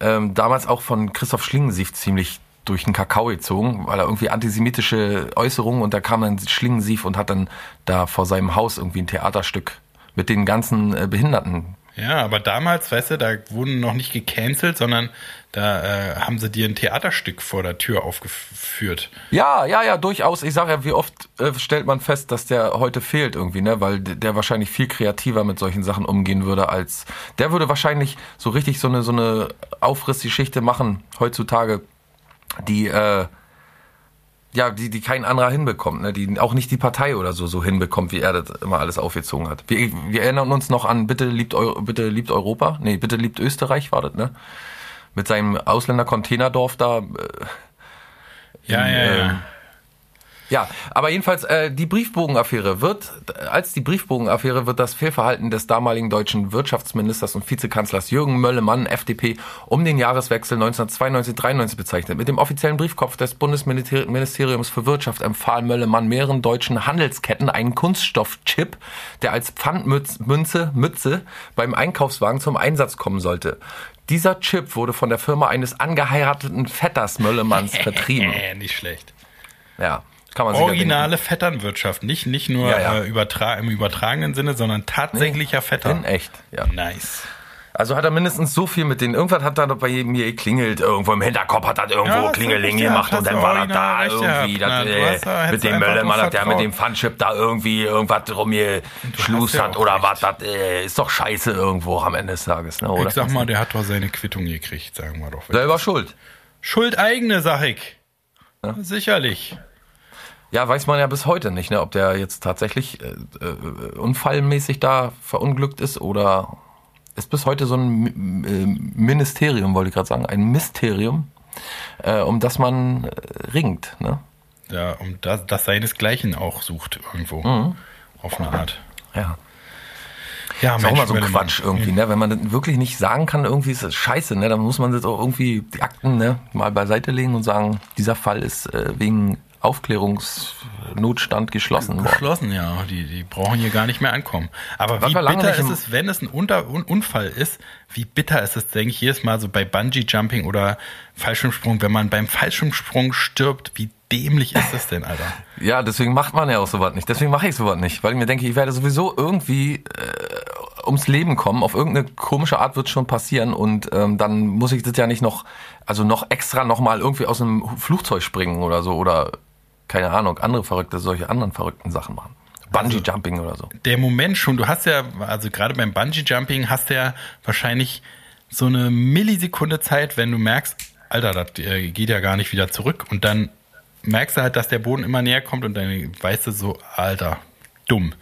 ähm, damals auch von Christoph Schlingensief ziemlich durch den Kakao gezogen, weil er irgendwie antisemitische Äußerungen und da kam dann Schlingensief und hat dann da vor seinem Haus irgendwie ein Theaterstück mit den ganzen äh, Behinderten Ja, aber damals, weißt du, da wurden noch nicht gecancelt, sondern da äh, haben sie dir ein Theaterstück vor der Tür aufgeführt. Ja, ja, ja, durchaus. Ich sage ja, wie oft äh, stellt man fest, dass der heute fehlt irgendwie, ne? Weil der wahrscheinlich viel kreativer mit solchen Sachen umgehen würde als der würde wahrscheinlich so richtig so eine so eine Aufrissgeschichte machen heutzutage, die äh, ja, die, die kein anderer hinbekommt, ne? die auch nicht die Partei oder so so hinbekommt, wie er das immer alles aufgezogen hat. Wir, wir erinnern uns noch an Bitte liebt, Eu bitte liebt Europa, nee, Bitte liebt Österreich war das, ne? Mit seinem Ausländer-Containerdorf da, äh, Ja, ja, ja. ähm, ja, aber jedenfalls äh, die Briefbogenaffäre wird, als die Briefbogenaffäre wird das Fehlverhalten des damaligen deutschen Wirtschaftsministers und Vizekanzlers Jürgen Möllemann, FDP, um den Jahreswechsel 1992-93 bezeichnet. Mit dem offiziellen Briefkopf des Bundesministeriums für Wirtschaft empfahl Möllemann mehreren deutschen Handelsketten einen Kunststoffchip, der als Pfandmünze Mütze beim Einkaufswagen zum Einsatz kommen sollte. Dieser Chip wurde von der Firma eines angeheirateten Vetters Möllemanns vertrieben. Nicht schlecht. Ja, kann man sich ja Originale Vetternwirtschaft, nicht, nicht nur Ja, ja. Äh, übertra im übertragenen Sinne, sondern tatsächlicher Vetter. denken. In echt, ja. Nice. Also hat er mindestens so viel mit denen. Irgendwas hat doch bei mir geklingelt. Irgendwo im Hinterkopf hat er irgendwo Ja, Klingeling recht gemacht und dann war er da irgendwie. Das, äh, da- mit dem Möllermann hat der mit dem Pfandchip da irgendwie irgendwas drum geschlust ja hat oder was. Das äh, ist doch scheiße irgendwo am Ende des Tages. Ne, oder? Ich sag mal, der hat doch seine Quittung gekriegt, sagen wir doch. Selber schuld. Schuld eigene, sag ich. Sicherlich. Ja, weiß man ja bis heute nicht, ne, ob der jetzt tatsächlich äh, äh, unfallmäßig da verunglückt ist oder ist bis heute so ein äh, Ministerium, wollte ich gerade sagen, ein Mysterium, äh, um das man äh, ringt. Ne? Ja, um das, das seinesgleichen auch sucht irgendwo. Mhm. Auf eine Art. Ja. Ja, Ist auch mal so ein. Quatsch irgendwie, ne? Wenn man das wirklich nicht sagen kann, irgendwie ist das scheiße, ne? Dann muss man das auch irgendwie die Akten ne, mal beiseite legen und sagen, dieser Fall ist äh, wegen Aufklärungsnotstand geschlossen. Geschlossen, ja. Die, die brauchen hier gar nicht mehr ankommen. Aber Was wie bitter ist es, wenn es ein Unter Un Unfall ist, wie bitter ist es, denke ich, jedes Mal so bei Bungee-Jumping oder Fallschirmsprung, wenn man beim Fallschirmsprung stirbt, wie dämlich ist das denn, Alter? Ja, deswegen macht man ja auch sowas nicht. Deswegen mache ich sowas nicht, weil ich mir denke, ich werde sowieso irgendwie äh, ums Leben kommen. Auf irgendeine komische Art wird schon passieren und ähm, dann muss ich das ja nicht noch, also noch extra noch mal irgendwie aus einem Flugzeug springen oder so oder keine Ahnung, andere verrückte, solche anderen verrückten Sachen machen. Bungee Jumping oder so. der Moment schon, du hast ja, also gerade beim Bungee-Jumping hast du ja wahrscheinlich so eine Millisekunde Zeit, wenn du merkst, Alter, das äh, geht ja gar nicht wieder zurück und dann merkst du halt, dass der Boden immer näher kommt und dann weißt du so, Alter, dumm.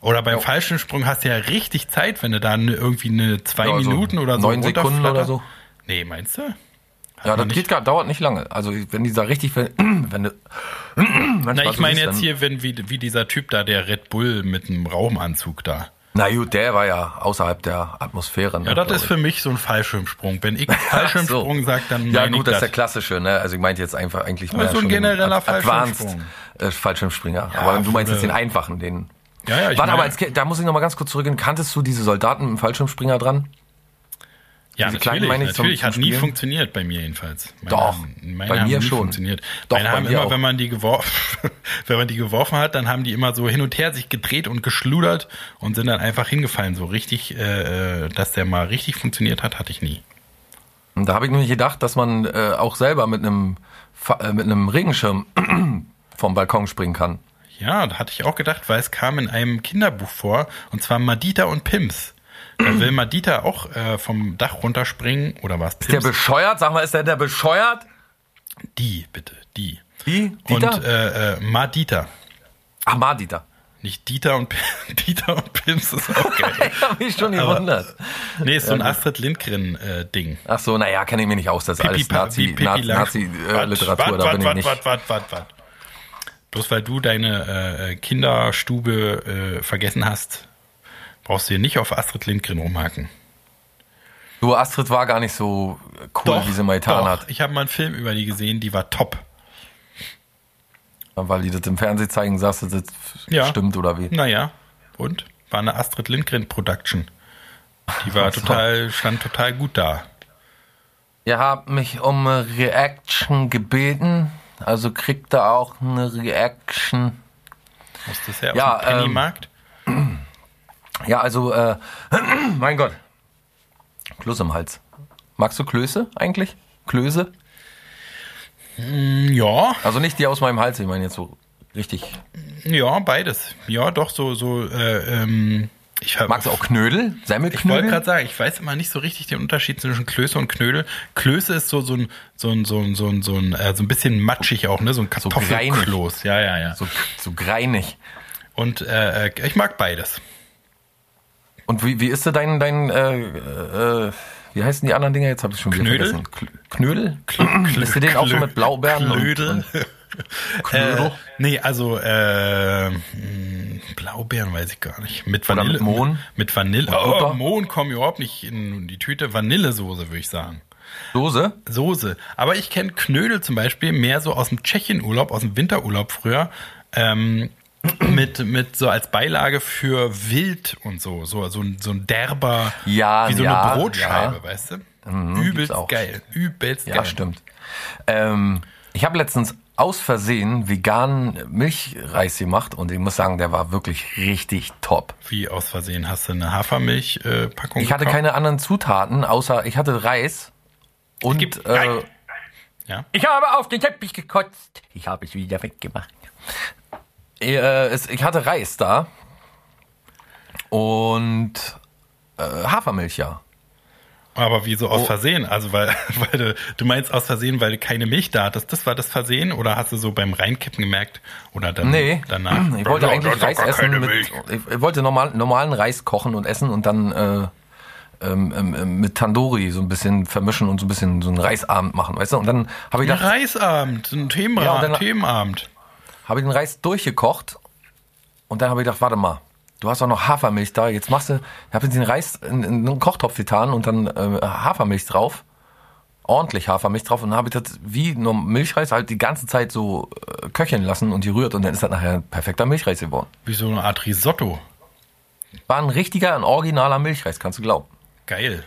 Oder beim Fallschirmsprung hast du ja richtig Zeit, wenn du da irgendwie eine zwei Ja, so Minuten oder so neun Sekunden oder so. Nee, meinst du? Ja, das gar, dauert nicht lange. Also wenn die da richtig, wenn, wenn du, Na, ich meine jetzt hier, wenn wie, wie dieser Typ da, der Red Bull mit einem Raumanzug da. Na gut, der war ja außerhalb der Atmosphäre. Ne, Ja, das ist für mich so ein Fallschirmsprung. Wenn ich Fallschirmsprung so. sage, dann Ja, gut, das ist der klassische, ne? Also ich meinte jetzt einfach eigentlich Aber so ein genereller Ad- Advanced Fallschirmsprung. äh, Fallschirmspringer. Aber du meinst jetzt den einfachen, den. Ja, ja, ich Warte, aber als, da muss ich noch mal ganz kurz zurückgehen. Kanntest du diese Soldaten mit dem Fallschirmspringer dran? Ja, diese kleinen natürlich, meine ich zum- natürlich. zum hat nie Spielen? funktioniert bei mir jedenfalls. Meine Doch, haben, meine bei haben mir nie schon. funktioniert. Doch, meine bei haben mir immer, auch. wenn man die geworfen, wenn man die geworfen hat, dann haben die immer so hin und her sich gedreht und geschludert und sind dann einfach hingefallen. So richtig, äh, äh, dass der mal richtig funktioniert hat, hatte ich nie. Und da habe ich nämlich gedacht, dass man äh, auch selber mit einem äh, mit einem Regenschirm vom Balkon springen kann. Ja, da hatte ich auch gedacht, weil es kam in einem Kinderbuch vor, und zwar Madita und Pims. Da will Madita auch äh, vom Dach runterspringen, oder was? Ist der bescheuert? Sag mal, ist der, der bescheuert? die, bitte, die. Die? Dieter? Und äh, äh, Madita. Ach, Madita. Nicht Dieter und, Dieter und Pims ist auch geil. Ich habe mich schon Aber- gewundert. nee, ist so ein Astrid Lindgren-Ding. Ach so, naja, kenne ich mir nicht aus. Das ist alles Nazi, Nazi, Nazi äh. Bloß weil du deine äh, Kinderstube äh, vergessen hast, brauchst du hier nicht auf Astrid Lindgren rumhaken. Du, Astrid war gar nicht so cool, wie sie mal getan doch. hat. Ich habe mal einen Film über die gesehen, die war top. Weil die das im Fernsehen zeigen, sagst du, das Ja. stimmt oder wie? Naja, und? War eine Astrid Lindgren Production. Die war so. total, stand total gut da. Ihr habt mich um eine Reaction gebeten, also kriegt ihr auch eine Reaction. Muss das ja Ja, dem Pennymarkt? Ja, also, äh, mein Gott. Kloß im Hals. Magst du Klöße eigentlich? Klöße? Ähm, ja, Also nicht die aus meinem Hals, ich meine jetzt so richtig. ja, beides. Ja, doch, so, so, äh, ähm, ich hab, Magst du auch Knödel? Ich wollte Semmelknödel? gerade sagen, ich weiß immer nicht so richtig den Unterschied zwischen Klöße und Knödel. Klöße ist so so ein so ein so ein so ein, so ein, äh, so ein bisschen matschig auch, ne, so ein So Kartoffelkloß. ja, ja, ja. so, so greinig. Und äh, äh, ich mag beides. Und wie, wie ist denn dein, dein äh, äh, wie heißen die anderen Dinger? Jetzt habe ich schon wieder Knödel? vergessen. Kl- Knödel? Isst du den auch so mit Blaubeeren? und- Klödel. Und, Knödel? Äh, nee, also äh, mh, Blaubeeren weiß ich gar nicht. Mit Oder Vanille. mit Mohn? Mit Vanille. Oh? Mohn kommen überhaupt nicht in die Tüte. Vanillesoße, würde ich sagen. Soße? Soße. Aber ich kenne Knödel zum Beispiel mehr so aus dem Tschechienurlaub, aus dem Winterurlaub früher. Ähm, mit, mit so als Beilage für Wild und so. So, so, ein, so ein derber, Ja, wie so ja, eine Brotscheibe, ja. weißt du? Mhm, Übelst geil. Übelst Ja, geil. stimmt. Ähm, ich habe letztens aus Versehen veganen Milchreis gemacht und ich muss sagen, der war wirklich richtig top. Wie aus Versehen hast du eine Hafermilch-Packung Ich hatte keine anderen Zutaten, außer ich hatte Reis und Gibt- äh. Ja. ich habe auf den Teppich gekotzt. Ich habe es wieder weggemacht. Äh, es, ich hatte Reis da und äh, Hafermilch, ja. Aber wieso Oh. aus Versehen? Also weil, weil du, du meinst aus Versehen, weil du keine Milch da hattest. Das war das Versehen oder hast du so beim Reinkippen gemerkt oder dann Nee, danach? ich wollte eigentlich Reis essen. Mit, ich, wollte normal, normalen Reis kochen und essen und dann äh, ähm, ähm, mit Tandoori so ein bisschen vermischen und so ein bisschen so einen Reisabend machen, weißt du? Und dann habe ich, Ein gedacht, Reisabend, ein Thema, Ja, dann- Themenabend. Habe ich den Reis durchgekocht und dann habe ich gedacht, warte mal, du hast auch noch Hafermilch da, jetzt machst du, ich habe den Reis in, in einen Kochtopf getan und dann äh, Hafermilch drauf, ordentlich Hafermilch drauf und dann habe ich das wie nur Milchreis halt die ganze Zeit so äh, köcheln lassen und gerührt und dann ist das nachher ein perfekter Milchreis geworden. Wie so eine Art Risotto. War ein richtiger, ein originaler Milchreis, kannst du glauben. Geil.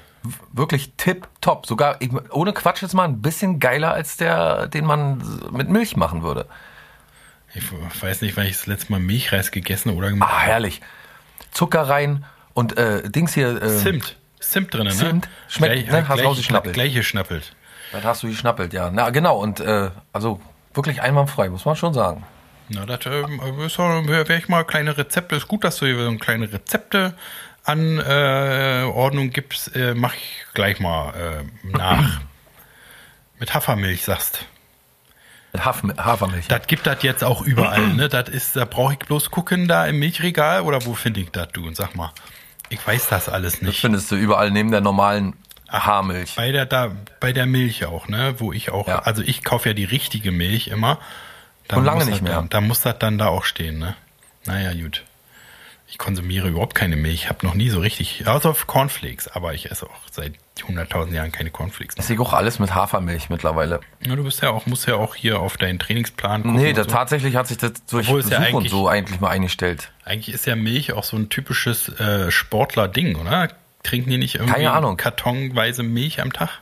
Wirklich tipptopp. Sogar, ich, ohne Quatsch jetzt mal, ein bisschen geiler als der, den man mit Milch machen würde. Ich weiß nicht, wann ich das letzte Mal Milchreis gegessen oder gemacht Ah, herrlich. Zucker rein und äh, Dings hier. Äh, Zimt. Zimt drin, ne? Zimt. Schmeckt, ne? Hast gleich, rausgeschnappelt. Gleich geschnappelt. Dann hast du geschnappelt, ja. Na genau, und äh, also wirklich einwandfrei, muss man schon sagen. Na, das ähm, ist doch, wäre ich mal kleine Rezepte. Ist gut, dass du hier so kleine Rezepte an äh, Ordnung gibst. Äh, mach ich gleich mal äh, nach. Mit Hafermilch, sagst. Haf Hafermilch. Das gibt das jetzt auch überall, ne? Das ist, da brauche ich bloß gucken da im Milchregal oder wo finde ich das, du? Und sag mal, ich weiß das alles Das nicht. findest du überall neben der normalen Haarmilch. Bei der, da, bei der Milch auch, ne? Wo ich auch, Ja. also ich kaufe ja die richtige Milch immer. Da Schon lange nicht das mehr. Dann, da muss das dann da auch stehen, ne? Naja, gut. Ich konsumiere überhaupt keine Milch. Ich habe noch nie so richtig, außer auf Cornflakes, aber ich esse auch seit 100.000 Jahren keine Cornflakes. Ich sehe auch alles mit Hafermilch mittlerweile. Ja, du bist ja auch, musst ja auch hier auf deinen Trainingsplan gucken. Nee, da, so. tatsächlich hat sich das durch Obwohl es ja Besuch und so eigentlich mal eingestellt. Eigentlich ist ja Milch auch so ein typisches äh, Sportler-Ding, oder? Trinken die nicht irgendwie Keine Ahnung. kartonweise Milch am Tag?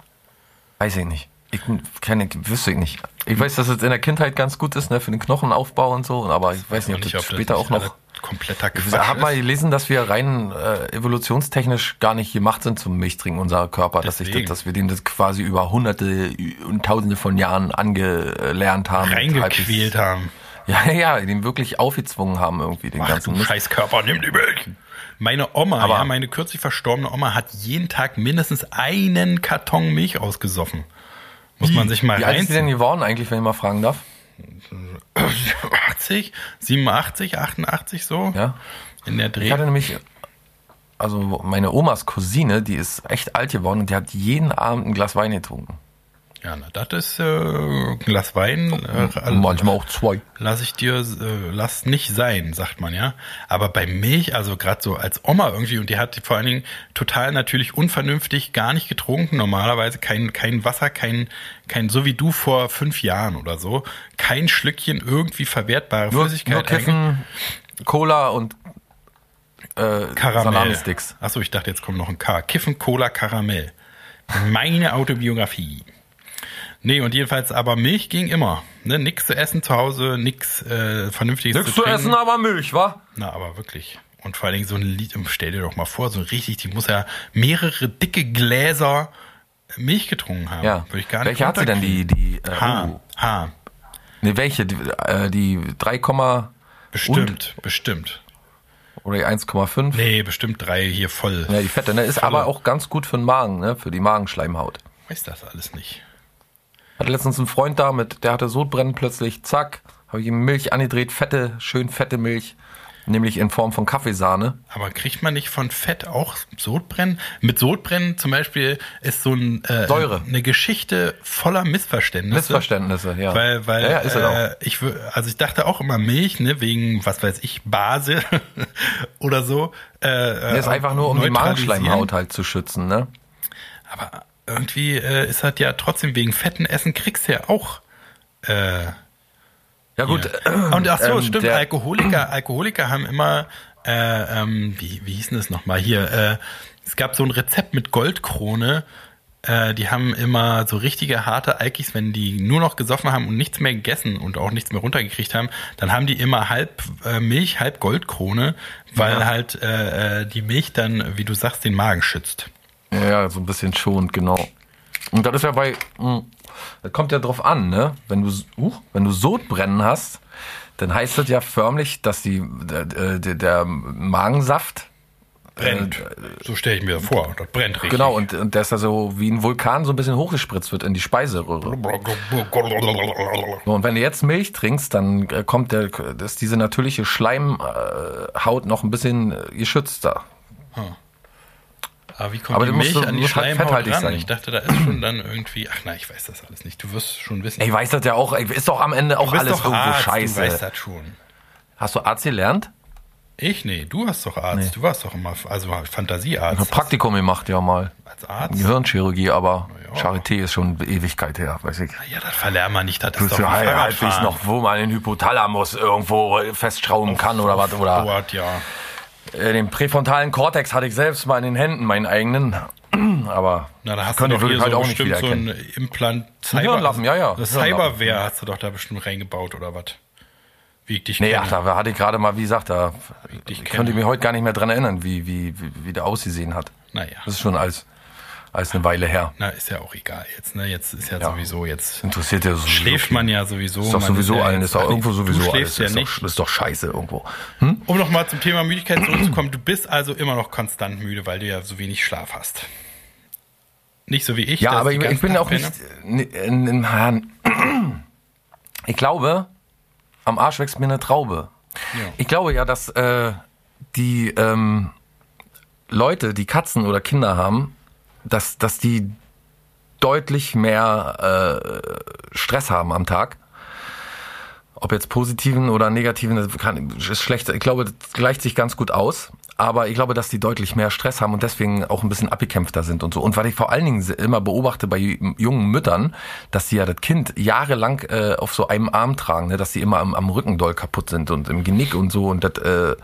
Weiß ich nicht. Ich kenne, wüsste ich nicht. Ich weiß, dass es in der Kindheit ganz gut ist, ne, für den Knochenaufbau und so, aber ich weiß nicht, ob das später nicht auch noch. Kompletter Ich Quatsch habe mal gelesen, dass wir rein äh, evolutionstechnisch gar nicht gemacht sind zum Milchtrinken, unser Körper, dass, ich dass wir dem das quasi über hunderte und tausende von Jahren angelernt haben. Reingequält haben. Ja, ja, den wirklich aufgezwungen haben irgendwie, den Ach ganzen du Mist. Scheißkörper, nimm die Milch. Meine Oma, Aber- ja, meine kürzlich verstorbene Oma hat jeden Tag mindestens einen Karton Milch ausgesoffen. Muss man sich mal Wie alt ist die denn geworden eigentlich, wenn ich mal fragen darf? 80, 87, 88 so. Ja. In der Dreh. Ich hatte nämlich, also meine Omas Cousine, die ist echt alt geworden und die hat jeden Abend ein Glas Wein getrunken. Ja, na, das ist äh, ein Glas Wein. Äh, Manchmal auch zwei. lass ich dir, äh, lass nicht sein, sagt man ja. Aber bei Milch, also gerade so als Oma irgendwie, und die hat vor allen Dingen total natürlich unvernünftig gar nicht getrunken, normalerweise kein, kein Wasser, kein, kein, so wie du vor fünf Jahren oder so, kein Schlückchen irgendwie verwertbare Nur, Flüssigkeit. nur Kiffen, Cola und äh, Karamell. Achso, ich dachte, jetzt kommt noch ein K. Kiffen, Cola, Karamell. Meine Autobiografie. Nee, und jedenfalls, aber Milch ging immer. Ne? Nix zu essen zu Hause, nix äh, Vernünftiges Nichts zu zu trinken. essen, aber Milch, wa? Na, aber wirklich. Und vor allen Dingen so ein Lied, stell dir doch mal vor, so richtig, die muss ja mehrere dicke Gläser Milch getrunken haben. Ja. Würde ich gar nicht Welche hat sie denn, die, die, äh, H. oh. H. Nee, welche? Die, äh, die 3, Bestimmt, bestimmt. oder die 1,5? Nee, bestimmt drei hier voll. Ja, die fette, ne? Ist Volle. aber auch ganz gut für den Magen, ne? Für die Magenschleimhaut. Weiß das alles nicht. Hatte letztens einen Freund da mit, der hatte Sodbrennen plötzlich, zack, habe ich ihm Milch angedreht, fette, schön fette Milch, nämlich in Form von Kaffeesahne. Aber kriegt man nicht von Fett auch Sodbrennen? Mit Sodbrennen zum Beispiel ist so ein, äh, Säure. eine Geschichte voller Missverständnisse. Missverständnisse, ja. Weil, weil ja, ja, ist äh, ich also ich dachte auch immer Milch, ne, wegen was weiß ich, Base oder so. Äh, Der ist einfach nur, um die. Magenschleimhaut halt zu schützen, ne? Aber irgendwie äh, ist halt ja trotzdem wegen fetten Essen kriegst du ja auch. Äh, Ja gut. Und ach so, ähm, stimmt, Alkoholiker, Alkoholiker haben immer, äh, ähm, wie, wie hieß denn das nochmal hier? Äh, es gab so ein Rezept mit Goldkrone. Äh, die haben immer so richtige harte Alkis, wenn die nur noch gesoffen haben und nichts mehr gegessen und auch nichts mehr runtergekriegt haben, dann haben die immer halb äh, Milch, halb Goldkrone, weil halt äh, äh, die Milch dann, wie du sagst, den Magen schützt. Ja, ja, so ein bisschen schonend, genau. Und das ist ja bei, mh, das kommt ja drauf an, ne? Wenn du, uh, wenn du Sodbrennen hast, dann heißt das ja förmlich, dass die, der, der, der Magensaft, Brennt. so stelle ich mir vor. Das brennt richtig. genau, und, und dass er so wie ein Vulkan so ein bisschen hochgespritzt wird in die Speiseröhre. So, und wenn du jetzt Milch trinkst, dann äh, kommt der, das ist diese natürliche Schleimhaut noch ein bisschen äh, geschützter. Aber wie kommt Aber die du musst Milch so- an die halt Schleimhaut fetthaltig ran? sein. Ich dachte, da ist schon dann irgendwie... Ach nein, ich weiß das alles nicht. Du wirst schon wissen. Ey, weiß das ja auch, ist doch am Ende auch alles irgendwo Arzt, scheiße. du weißt das schon. Hast du Arzt gelernt? Ich? Nee, du hast doch Arzt. Du warst doch immer, also Fantasiearzt. Praktikum gemacht, ja mal. Als Arzt? Gehirnchirurgie, aber Ja. Charité ist schon Ewigkeit her, weiß ich. Ja, das verlernt man nicht. Das Du ist doch ja halbwegs Fahrradfahren. noch, wo man den Hypothalamus irgendwo festschrauben kann oder was. Oder Dauert, ja. Äh, den präfrontalen Kortex hatte ich selbst mal in den Händen, meinen eigenen. Aber Na, da hast könnte du doch hier ich halt so auch nicht bestimmt so ein. Implant... Hirnlappen, ja, ja. Das Hirnlappen. Cyberware hast du doch da bestimmt reingebaut, oder was? Wie ich dich Nee, kenne. ach, da hatte ich gerade mal, wie gesagt, da könnte kenne. ich mich heute gar nicht mehr dran erinnern, wie, wie, wie, wie der ausgesehen hat. Naja. Das ist schon als, als eine Weile her. Na, ist ja auch egal jetzt, ne? Jetzt ist ja, Ja. sowieso jetzt... Interessiert ja sowieso. Schläft man ja sowieso. Ist doch sowieso ja allen, ist doch irgendwo sowieso alles. ja ist, nicht. Doch, ist doch scheiße irgendwo. Hm? Um nochmal zum Thema Müdigkeit zurückzukommen, du bist also immer noch konstant müde, weil du ja so wenig Schlaf hast. Nicht so wie ich. Ja, aber ich, ich bin Tag auch nicht. penne. In, in, in, ich glaube, am Arsch wächst mir eine Traube. Ja. Ich glaube ja, dass äh, die ähm, Leute, die Katzen oder Kinder haben, dass, dass die deutlich mehr äh, Stress haben am Tag. Ob jetzt positiven oder negativen, kann, ist schlecht. Ich glaube, das gleicht sich ganz gut aus. Aber ich glaube, dass die deutlich mehr Stress haben und deswegen auch ein bisschen abgekämpfter sind und so. Und was ich vor allen Dingen immer beobachte bei jungen Müttern, dass die ja das Kind jahrelang äh, auf so einem Arm tragen, ne? dass die immer am, am Rücken doll kaputt sind und im Genick und so. Und das äh,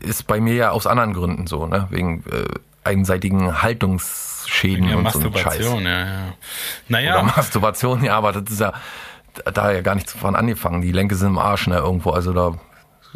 ist bei mir ja aus anderen Gründen so, ne? wegen äh, einseitigen Haltungsschäden Ja, und so ein Scheiß. Masturbation, ja, ja. Oder Naja, Masturbation, ja, aber das ist ja da ja gar nichts von angefangen. Die Lenke sind im Arsch, ne, irgendwo. Also da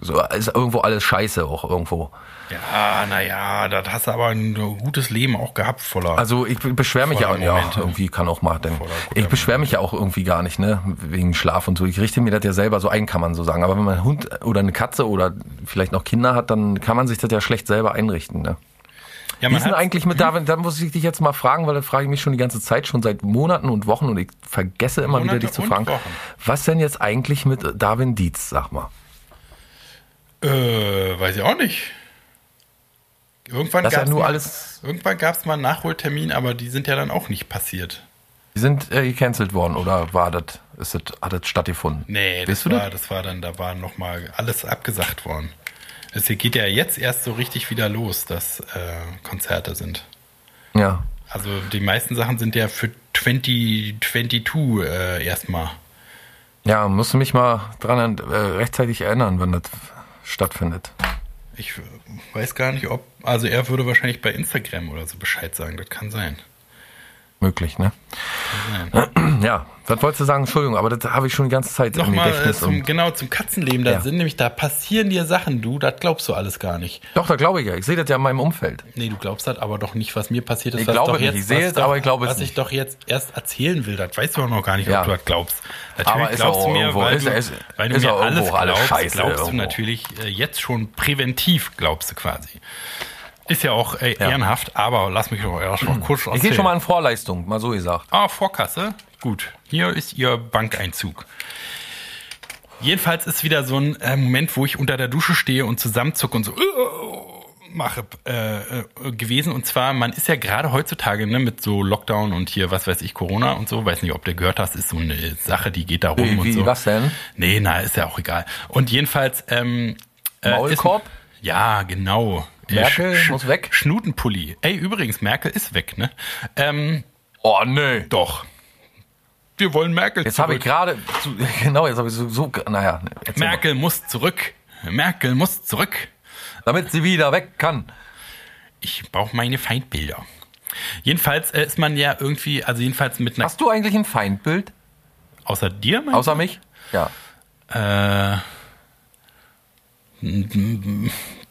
so, ist irgendwo alles scheiße auch irgendwo. ja, naja, das hast du aber ein gutes Leben auch gehabt voller. Also ich beschwere mich ja, ja, irgendwie kann auch mal denn. Ich beschwere mich ja auch irgendwie gar nicht, ne, wegen Schlaf und so. Ich richte mir das ja selber so ein, kann man so sagen. Aber wenn man einen Hund oder eine Katze oder vielleicht noch Kinder hat, dann kann man sich das ja schlecht selber einrichten, ne. Ja, Wie ist denn eigentlich mit Darwin? Da muss ich dich jetzt mal fragen, weil da frage ich mich schon die ganze Zeit, schon seit Monaten und Wochen und ich vergesse immer wieder Monate dich zu fragen. Wochen. Was denn jetzt eigentlich mit Darwin Dietz, sag mal? Äh, weiß ich auch nicht. Irgendwann Das ist ja alles- Irgendwann gab es mal einen Nachholtermin, aber die sind ja dann auch nicht passiert. Die sind äh, gecancelt worden oder war das, ist das, hat das stattgefunden? Nee, Weißt das war, das war dann, da war nochmal alles abgesagt worden. Es geht ja jetzt erst so richtig wieder los, dass äh, Konzerte sind. Ja. Also die meisten Sachen sind ja für 2022 äh, erstmal. Ja, musst du mich mal dran äh, rechtzeitig erinnern, wenn das stattfindet. Ich äh, weiß gar nicht, ob. Also er würde wahrscheinlich bei Instagram oder so Bescheid sagen. Das kann sein. Möglich, ne? Kann sein. Ja, was wolltest du sagen? Entschuldigung, aber das habe ich schon die ganze Zeit im Nochmal äh, Gedächtnis. zum, genau zum Katzenleben. Da Ja. sind nämlich, da passieren dir Sachen, du, das glaubst du alles gar nicht. Doch, da glaube ich ja. Ich sehe das ja in meinem Umfeld. Nee, du glaubst das aber doch nicht, was mir passiert ist. Ich glaube nicht. jetzt, Ich sehe es, doch, aber ich glaube es Was ich doch jetzt erst erzählen will, das weißt du auch noch gar nicht, Ja. ob du das glaubst. Natürlich Aber ist glaubst du mir, irgendwo- weil ist- du, ist- weil du ist mir alles alles glaubst, scheiße glaubst du irgendwo. natürlich äh, jetzt schon präventiv, glaubst du quasi. Ist ja auch äh, Ja. ehrenhaft, aber lass mich doch erst mal kurz erzählen. Ich gehe schon mal in Vorleistung, mal so gesagt. Ah, Vorkasse. Gut. Hier ist Ihr Bankeinzug. Jedenfalls ist wieder so ein äh, Moment, wo ich unter der Dusche stehe und zusammenzucke und so äh, mache äh, äh, gewesen. Und zwar, man ist ja gerade heutzutage ne, mit so Lockdown und hier, was weiß ich, Corona und so. Weiß nicht, ob du gehört hast, ist so eine Sache, die geht da rum Wie, und wie so. was denn? Nee, na, ist ja auch egal. Und jedenfalls, ähm, äh, Maulkorb? Ist, ja, genau. Merkel Sch- muss weg? Schnutenpulli. Ey, übrigens, Merkel ist weg, ne? Ähm, Oh, nee. doch. Wir wollen Merkel Jetzt habe ich gerade, genau, jetzt habe ich so, so naja. erzähl mal. Merkel muss zurück. Merkel muss zurück. Damit sie wieder weg kann. Ich brauche meine Feindbilder. Jedenfalls äh, ist man ja irgendwie, also jedenfalls mit einer. Hast du eigentlich ein Feindbild? außer dir, mein Außer mich? Ja. Äh.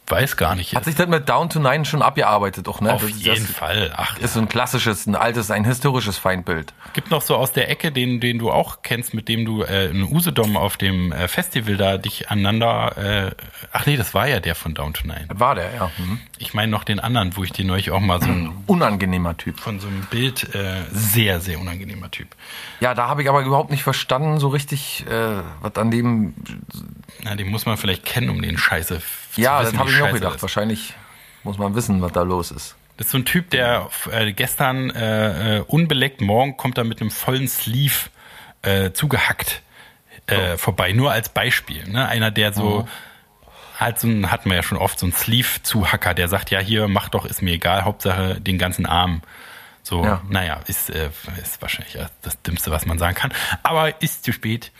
Weiß gar nicht. Hat sich das mit Down to Nine schon abgearbeitet, auch, ne? Auf das, jeden das Fall. Ach, ist so ein klassisches, ein altes, ein historisches Feindbild. gibt noch so aus der Ecke, den, den du auch kennst, mit dem du äh, in Usedom auf dem äh, Festival da dich aneinander. Äh, ach nee, das war ja der von Down to Nine. Das war der, ja. Mhm. Ich meine noch den anderen, wo ich dir neulich auch mal so ein, Unangenehmer Typ. von so einem Bild äh, sehr, sehr unangenehmer Typ. Ja, da habe ich aber überhaupt nicht verstanden, so richtig, äh, was an dem. Na, den muss man vielleicht kennen, um den Scheiße f- zu Ja, wissen, das habe wie ich auch gedacht. ist. Wahrscheinlich muss man wissen, was da los ist. Das ist so ein Typ, der äh, gestern äh, äh, unbeleckt, morgen kommt er mit einem vollen Sleeve äh, zugehackt äh, vorbei. Nur als Beispiel. Ne? Einer, der so halt so ein, hatten wir ja schon oft, so ein Sleeve-Zuhacker, der sagt, ja, hier, mach doch, ist mir egal, Hauptsache den ganzen Arm. So, Ja. naja, ist, ist wahrscheinlich das Dümmste, was man sagen kann. Aber ist zu spät.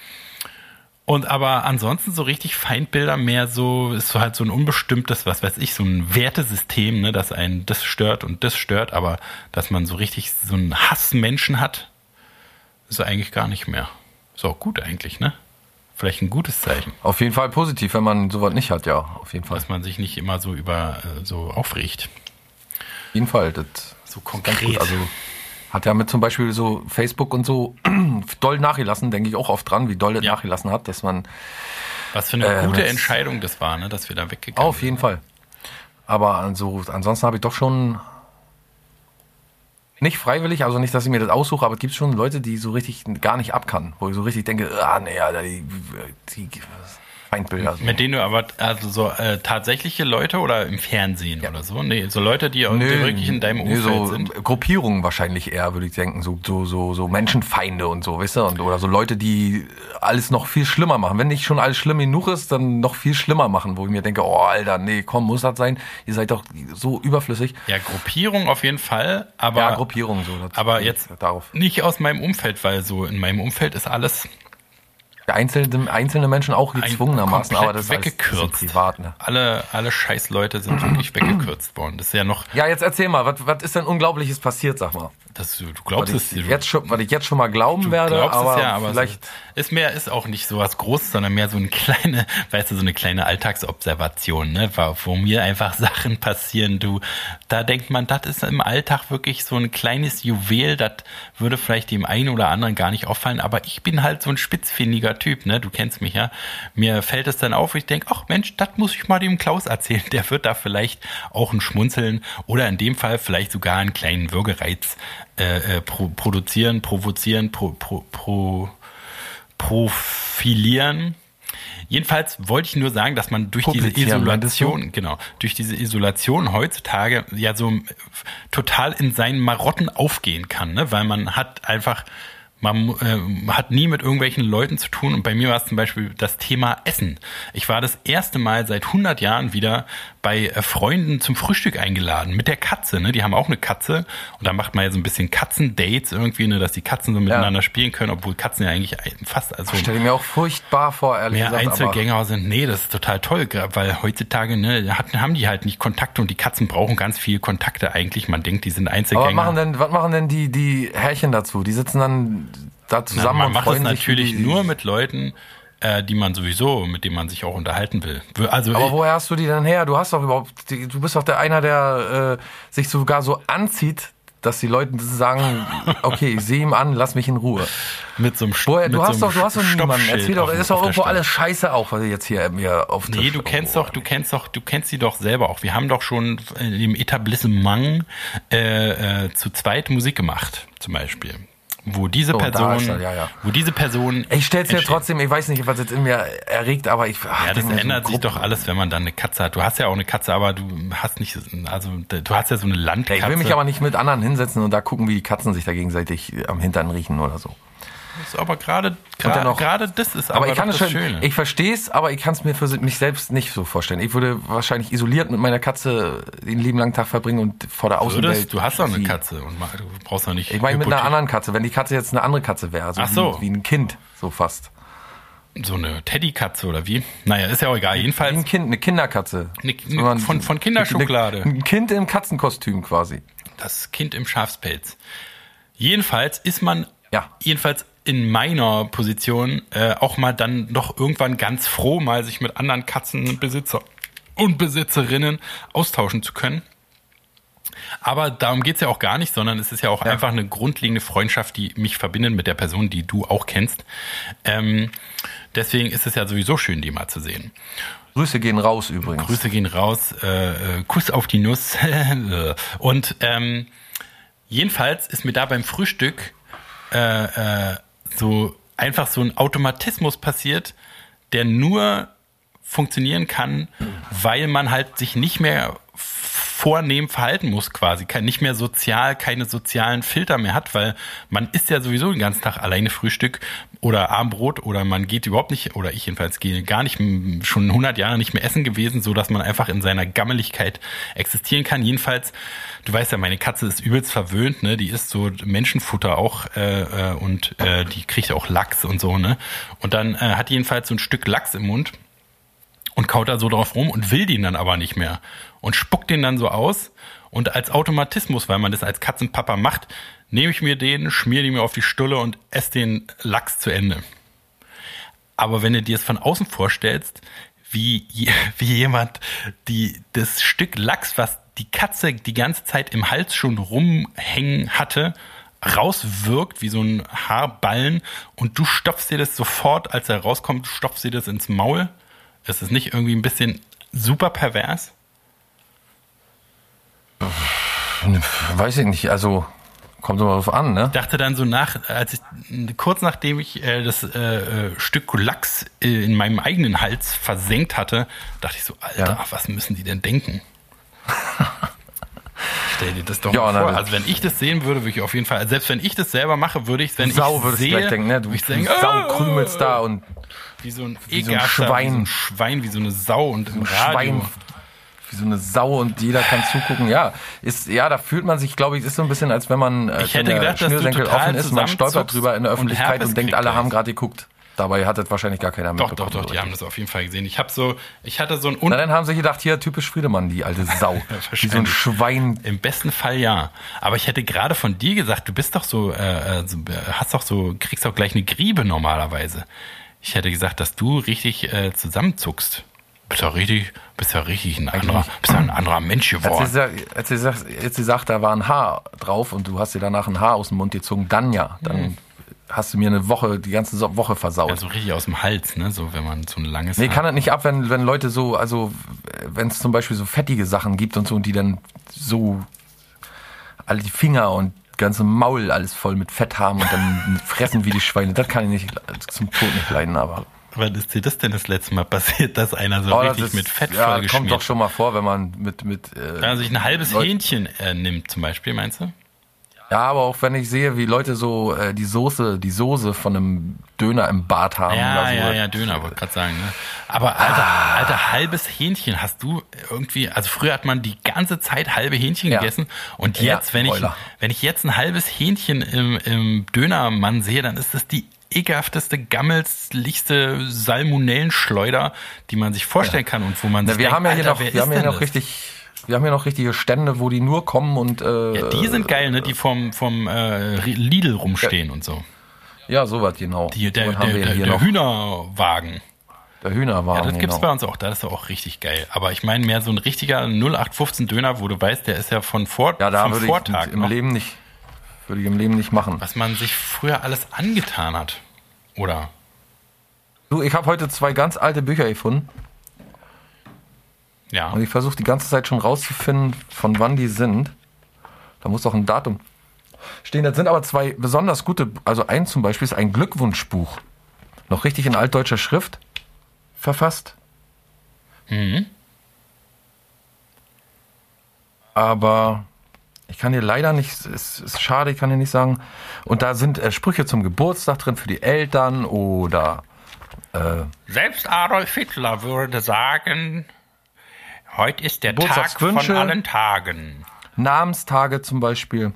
Und aber ansonsten so richtig Feindbilder mehr so, ist so halt so ein unbestimmtes, was weiß ich, so ein Wertesystem, ne, dass einen das stört und das stört, aber dass man so richtig so einen Hassmenschen hat, ist eigentlich gar nicht mehr. Ist auch gut eigentlich, ne? Vielleicht ein gutes Zeichen, Auf jeden Fall positiv, wenn man sowas nicht hat, ja. Auf jeden Fall. dass man sich nicht immer so über äh, so aufregt. Auf jeden Fall. Das So ist ganz konkret. gut. Also hat ja mit zum Beispiel so Facebook und so doll nachgelassen, denke ich auch oft dran, wie doll das Ja. nachgelassen hat, dass man was für eine äh, gute Entscheidung das war, ne, dass wir da weggegangen auf jeden Fall. Aber also, ansonsten habe ich doch schon nicht freiwillig, also nicht, dass ich mir das aussuche, aber es gibt schon Leute, die so richtig gar nicht ab kann, wo ich so richtig denke, ah nee, die, die Feindbilder. So. Mit denen du aber, also so äh, tatsächliche Leute oder im Fernsehen oder so? Nee, so Leute, die, die wirklich in deinem nee, Umfeld so sind. Gruppierungen wahrscheinlich eher, würde ich denken, so, so, so, so Menschenfeinde und so, weißt du, und, oder so Leute, die alles noch viel schlimmer machen. Wenn nicht schon alles schlimm genug ist, dann noch viel schlimmer machen, wo ich mir denke, oh Alter, nee, komm, muss das sein? Ihr seid doch so überflüssig. Ja, Gruppierung auf jeden Fall, aber, ja, Gruppierung so. aber jetzt darauf. nicht aus meinem Umfeld, weil so in meinem Umfeld ist alles Einzelne, einzelne Menschen auch gezwungenermaßen, aber das ist weggekürzt. bisschen privat, ne? Alle, alle Scheißleute sind wirklich weggekürzt worden. Das ist ja noch, Ja, jetzt erzähl mal, was, was ist denn Unglaubliches passiert, sag mal? das, du Was glaubst es, ich, jetzt schon, was ich jetzt schon mal glauben Du werde, aber, es ja, aber vielleicht... so, ist mehr ist auch nicht so was Großes, sondern mehr so eine kleine, weißt du, so eine kleine Alltagsobservation, ne, wo mir einfach Sachen passieren. Du, da denkt man, das ist im Alltag wirklich so ein kleines Juwel, das würde vielleicht dem einen oder anderen gar nicht auffallen, aber ich bin halt so ein spitzfindiger Typ, ne? Du kennst mich ja. Mir fällt es dann auf, ich denke, ach Mensch, das muss ich mal dem Klaus erzählen. Der wird da vielleicht auch ein Schmunzeln oder in dem Fall vielleicht sogar einen kleinen Würgereiz äh, äh, pro, produzieren, provozieren, pro, pro, pro, profilieren. Jedenfalls wollte ich nur sagen, dass man durch diese? Isolation, genau, durch diese Isolation heutzutage ja so total in seinen Marotten aufgehen kann, ne? weil man hat einfach man äh, hat nie mit irgendwelchen Leuten zu tun und bei mir war es zum Beispiel das Thema Essen. Ich war das erste Mal seit 100 Jahren wieder bei äh, Freunden zum Frühstück eingeladen mit der Katze. Ne? Die haben auch eine Katze und da macht man ja so ein bisschen Katzendates irgendwie, ne? dass die Katzen so miteinander spielen können, obwohl Katzen ja eigentlich fast also Ich stelle mir auch furchtbar vor, ehrlich mehr gesagt. aber- Einzelgänger sind. Nee, das ist total toll, weil heutzutage ne, hat, haben die halt nicht Kontakte und die Katzen brauchen ganz viel Kontakte eigentlich. Man denkt, die sind Einzelgänger. Aber was machen denn, was machen denn die, die Herrchen dazu? Die sitzen dann da Na, zusammen man und macht sich. natürlich die- nur mit Leuten, äh, die man sowieso, mit denen man sich auch unterhalten will. Also Aber ich, woher hast du die denn her? Du hast doch überhaupt, die- du bist doch der einer, der äh, sich sogar so anzieht, dass die Leute sagen, okay, ich sehe ihm an, lass mich in Ruhe. mit so einem Woher, du so hast einem doch, du hast doch niemanden. Erzähl doch, es ist doch irgendwo alles scheiße auch, was ihr jetzt hier mir auf Nee, du kennst doch, du kennst doch, du kennst sie doch selber auch. Wir haben doch schon im Etablissement äh, äh, zu zweit Musik gemacht, zum Beispiel. Wo diese Oh, Person, er, ja, ja. wo diese Person. Ich stell's mir entsteht. trotzdem, ich weiß nicht, was jetzt in mir erregt, aber ich. ach, Ja, das mir so ändert sich doch alles, wenn man dann eine Katze hat. Du hast ja auch eine Katze, aber du hast nicht, also du hast ja so eine Ja, Landkatze. Ich will mich aber nicht mit anderen hinsetzen und da gucken, wie die Katzen sich da gegenseitig am Hintern riechen oder so. Das ist aber gerade, gerade, das ist Aber, aber, ich kann das schon, Schöne. ich verstehe es, aber ich kann es mir für mich selbst nicht so vorstellen. Ich würde wahrscheinlich isoliert mit meiner Katze den lieben langen Tag verbringen und vor der Außenwelt. Würdest, du hast doch eine Katze und du brauchst doch nicht. Ich meine mit einer anderen Katze, wenn die Katze jetzt eine andere Katze wäre, also Ach so. wie, wie ein Kind, so fast. So eine Teddykatze oder wie? Naja, ist ja auch egal. Jedenfalls ein Kind, eine Kinderkatze. Eine- man- von- von Kinderschokolade. Ein Kind im Katzenkostüm quasi. das Kind im Schafspelz. Jedenfalls ist man, Ja. jedenfalls in meiner Position äh, auch mal dann doch irgendwann ganz froh, mal sich mit anderen Katzenbesitzer und Besitzerinnen austauschen zu können. Aber darum geht's ja auch gar nicht, sondern es ist ja auch Ja. einfach eine grundlegende Freundschaft, die mich verbindet mit der Person, die du auch kennst. Ähm, deswegen ist es ja sowieso schön, die mal zu sehen. Grüße gehen raus übrigens. Grüße gehen raus, äh, äh, Kuss auf die Nuss. und ähm, jedenfalls ist mir da beim Frühstück äh, äh, so einfach so ein Automatismus passiert, der nur funktionieren kann, weil man halt sich nicht mehr vornehm verhalten muss quasi, kein, nicht mehr sozial, keine sozialen Filter mehr hat, weil man isst ja sowieso den ganzen Tag alleine Frühstück oder Abendbrot oder man geht überhaupt nicht, oder ich jedenfalls gehe gar nicht, schon 100 Jahre nicht mehr essen gewesen, so dass man einfach in seiner Gammeligkeit existieren kann. Jedenfalls, du weißt ja, meine Katze ist übelst verwöhnt, ne, die isst so Menschenfutter auch äh, äh, und äh, die kriegt auch Lachs und so, ne, und dann äh, hat jedenfalls so ein Stück Lachs im Mund und kaut da so drauf rum und will den dann aber nicht mehr und spuckt den dann so aus und als Automatismus, weil man das als Katzenpapa macht, nehme ich mir den, schmier den mir auf die Stulle und esse den Lachs zu Ende. Aber wenn du dir es von außen vorstellst, wie, wie jemand die, das Stück Lachs, was die Katze die ganze Zeit im Hals schon rumhängen hatte, rauswirkt wie so ein Haarballen und du stopfst dir das sofort, als er rauskommt, stopfst dir das ins Maul. Ist es nicht irgendwie ein bisschen super pervers? Weiß ich nicht, also kommt immer drauf an, ne? dachte dann so nach, als ich kurz nachdem ich äh, das äh, äh, Stück Lachs äh, in meinem eigenen Hals versenkt hatte, dachte ich so, Alter, Ja. was müssen die denn denken? Stell dir das doch Ja, mal vor. Also wenn ich das sehen würde, würde ich auf jeden Fall, selbst wenn ich das selber mache, würde ich wenn Sau ich würdest du sehe, denken, ne? Du, würde ich du denken, Sau ah, krümelst da und wie so ein wie so ein Schwein. wie so ein Schwein, wie so eine Sau und im Radio. Schwein wie so eine Sau und jeder kann zugucken. Ja, ist ja, da fühlt man sich, glaube ich, ist so ein bisschen, als wenn man äh, Ich hätte gedacht, Schnürsenkel offen ist, man stolpert drüber in der und Öffentlichkeit Herpes und, denkt, alle haben gerade geguckt. Dabei hat das wahrscheinlich gar keiner Doch, mitbekommen. doch, doch, die so haben das auf jeden Fall gesehen. Ich habe so, ich hatte so ein Na, dann haben sie gedacht, hier typisch Friedemann, die alte Sau. wie so ein. Schwein. Im besten Fall ja. Aber ich hätte gerade von dir gesagt, du bist doch so, äh, äh, so, äh, hast doch so, kriegst doch gleich eine Griebe normalerweise. Ich hätte gesagt, dass du richtig äh, zusammenzuckst. Bist ja richtig, bist ja richtig ein anderer, bist ja ein anderer Mensch Als sie, geworden. als, sie sagt, als sie sagt, da war ein Haar drauf und du hast dir danach ein Haar aus dem Mund gezogen, dann ja. Dann hast du mir eine Woche, die ganze Woche versaut. Also richtig aus dem Hals, ne? So, wenn man so ein langes. Nee, Haar- kann das nicht ab, wenn, wenn Leute so, also wenn es zum Beispiel so fettige Sachen gibt und so und die dann so alle die Finger und ganze Maul alles voll mit Fett haben und dann fressen wie die Schweine. Das kann ich nicht zum Tod nicht leiden, aber. Wann ist dir das denn das letzte Mal passiert, dass einer so Oh, richtig ist- mit Fett ja, kommt doch schon mal vor, wenn man mit mit äh, Wenn man sich ein halbes Leute- Hähnchen äh, nimmt, zum Beispiel, meinst du? Ja, aber auch wenn ich sehe, wie Leute so äh, die Soße, die Soße von einem Döner im Bart haben Ja, oder so. ja, ja, Döner, wollte gerade sagen. Ne? Aber alter, Ah. alter, halbes Hähnchen hast du irgendwie, also früher hat man die ganze Zeit halbe Hähnchen Ja. gegessen und Ja, jetzt, wenn ich, wenn ich jetzt ein halbes Hähnchen im, im Dönermann sehe, dann ist das die ekelhafteste, gammelslichste Salmonellenschleuder, die man sich vorstellen kann und wo man Na, sich wir denkt, haben ja hier noch, wir haben ja noch richtig, wir haben ja noch richtige Stände, wo die nur kommen und äh, Ja, die sind geil, ne? Die vom, vom äh, Lidl rumstehen und so. ja, sowas genau. Die, der, der, der, hier der. Hühnerwagen. Der Hühnerwagen. Ja, das gibt's genau. bei uns auch. Da ist auch richtig geil. Aber ich meine mehr so ein richtiger 0815 Döner, wo du weißt, der ist ja von vor, Ja, da vom würde Vortag ich im noch, Leben nicht, würde ich im Leben nicht machen. was man sich früher alles angetan hat. Oder? Du, ich habe heute zwei ganz alte Bücher gefunden Ja. und ich versuche die ganze Zeit schon rauszufinden, von wann die sind. Da muss doch ein Datum stehen. Das sind aber zwei besonders gute, also ein zum Beispiel ist ein Glückwunschbuch. Noch richtig in altdeutscher Schrift verfasst. Mhm. aber ich kann dir leider nicht, es ist schade, ich kann dir nicht sagen. Und da sind äh, Sprüche zum Geburtstag drin für die Eltern oder Selbst Adolf Hitler würde sagen, heute ist der Tag von allen Tagen. Namenstage zum Beispiel,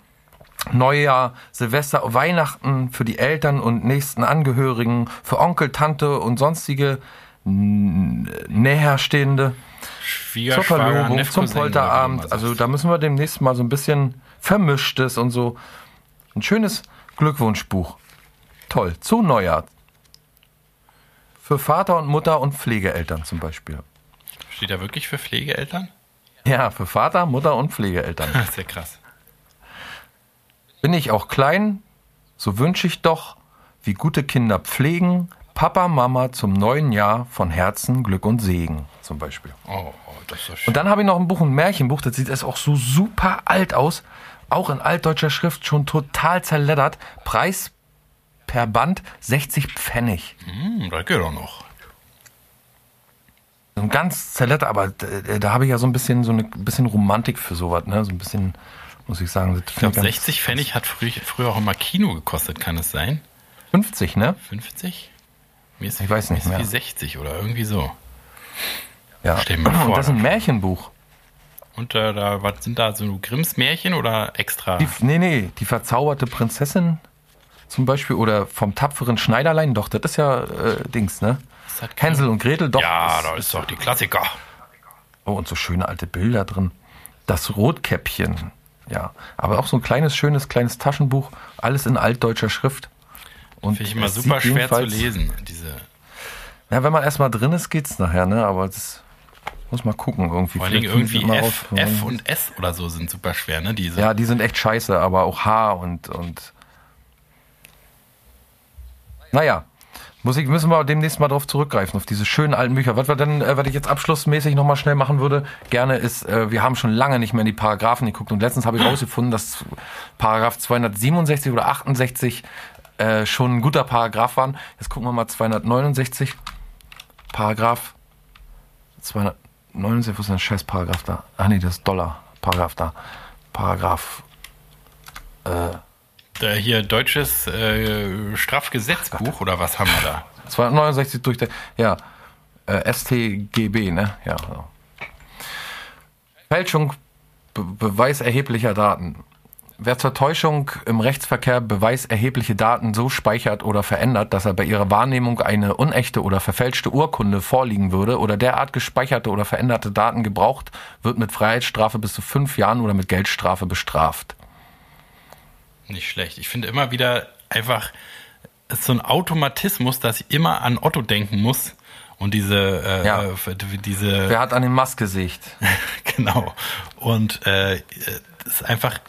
Neujahr, Silvester, Weihnachten für die Eltern und nächsten Angehörigen, für Onkel, Tante und sonstige Näherstehende, zur Verlobung, zum Polterabend. Also da müssen wir demnächst mal so ein bisschen Vermischtes und so. Ein schönes Glückwunschbuch. Toll. Zu Neujahr. Für Vater und Mutter und Pflegeeltern zum Beispiel. Steht da wirklich für Pflegeeltern? Ja, für Vater, Mutter und Pflegeeltern. Das ist ja krass. Bin ich auch klein, so wünsche ich doch, wie gute Kinder pflegen, Papa, Mama zum neuen Jahr von Herzen Glück und Segen zum Beispiel. Oh, oh das ist so schön. Und dann habe ich noch ein Buch, ein Märchenbuch, das sieht erst auch so super alt aus, auch in altdeutscher Schrift, schon total zerleddert. Preis per Band 60 Pfennig. Hm, das geht doch noch. So ein ganz zerleddert, aber äh, da habe ich ja so ein bisschen so eine bisschen Romantik für sowas, ne? So ein bisschen, muss ich sagen. Ich glaube, finde ganz- 60 Pfennig hat früh, früher auch immer Kino gekostet, kann es sein? 50, ne? 50? Mir ist, Ich weiß nicht mir mehr. wie 60 oder irgendwie so. Ja. Stell mal vor. Und das ist ein Märchenbuch. Und äh, da was sind da so Grimms Märchen oder extra? Die, nee, nee, die verzauberte Prinzessin zum Beispiel oder vom tapferen Schneiderlein, doch, das ist ja äh, Dings, ne? Das Hänsel und Gretel, doch. Ja, da ist doch die Klassiker. Oh, und so schöne alte Bilder drin. Das Rotkäppchen, ja. Aber auch so ein kleines, schönes, kleines Taschenbuch, alles in altdeutscher Schrift. Und Finde ich immer super schwer zu lesen. Diese, Ja, wenn man erstmal drin ist, geht's nachher, ne? Aber das muss man gucken irgendwie. vor finden irgendwie F, mal. F und S oder so sind super schwer, ne? Diese. Ja, die sind echt scheiße, aber auch H und, und naja, muss ich, müssen wir demnächst mal drauf zurückgreifen, auf diese schönen alten Bücher. Was wir dann, äh, was ich jetzt abschlussmäßig nochmal schnell machen würde, gerne ist, äh, wir haben schon lange nicht mehr in die Paragraphen geguckt und letztens habe ich rausgefunden, dass Paragraph 267 oder 68 äh, schon ein guter Paragraph waren. Jetzt gucken wir mal 269. Paragraph 269, wo ist denn der scheiß Paragraph da? Ach nee, das ist Dollar. Paragraph da. Paragraph Äh, hier deutsches äh, Strafgesetzbuch oder was haben wir da? 269 durch der, ja, äh, StGB, ne? Ja. So. Fälschung, Be Beweis erheblicher Daten. Wer zur Täuschung im Rechtsverkehr beweiserhebliche Daten so speichert oder verändert, dass er bei ihrer Wahrnehmung eine unechte oder verfälschte Urkunde vorliegen würde oder derart gespeicherte oder veränderte Daten gebraucht, wird mit Freiheitsstrafe bis zu fünf Jahren oder mit Geldstrafe bestraft. Nicht schlecht. Ich finde immer wieder einfach, so ein Automatismus, dass ich immer an Otto denken muss. Und diese, äh, Ja. äh, diese, Wer hat an den Mast gesicht? genau. Und äh, es ist einfach,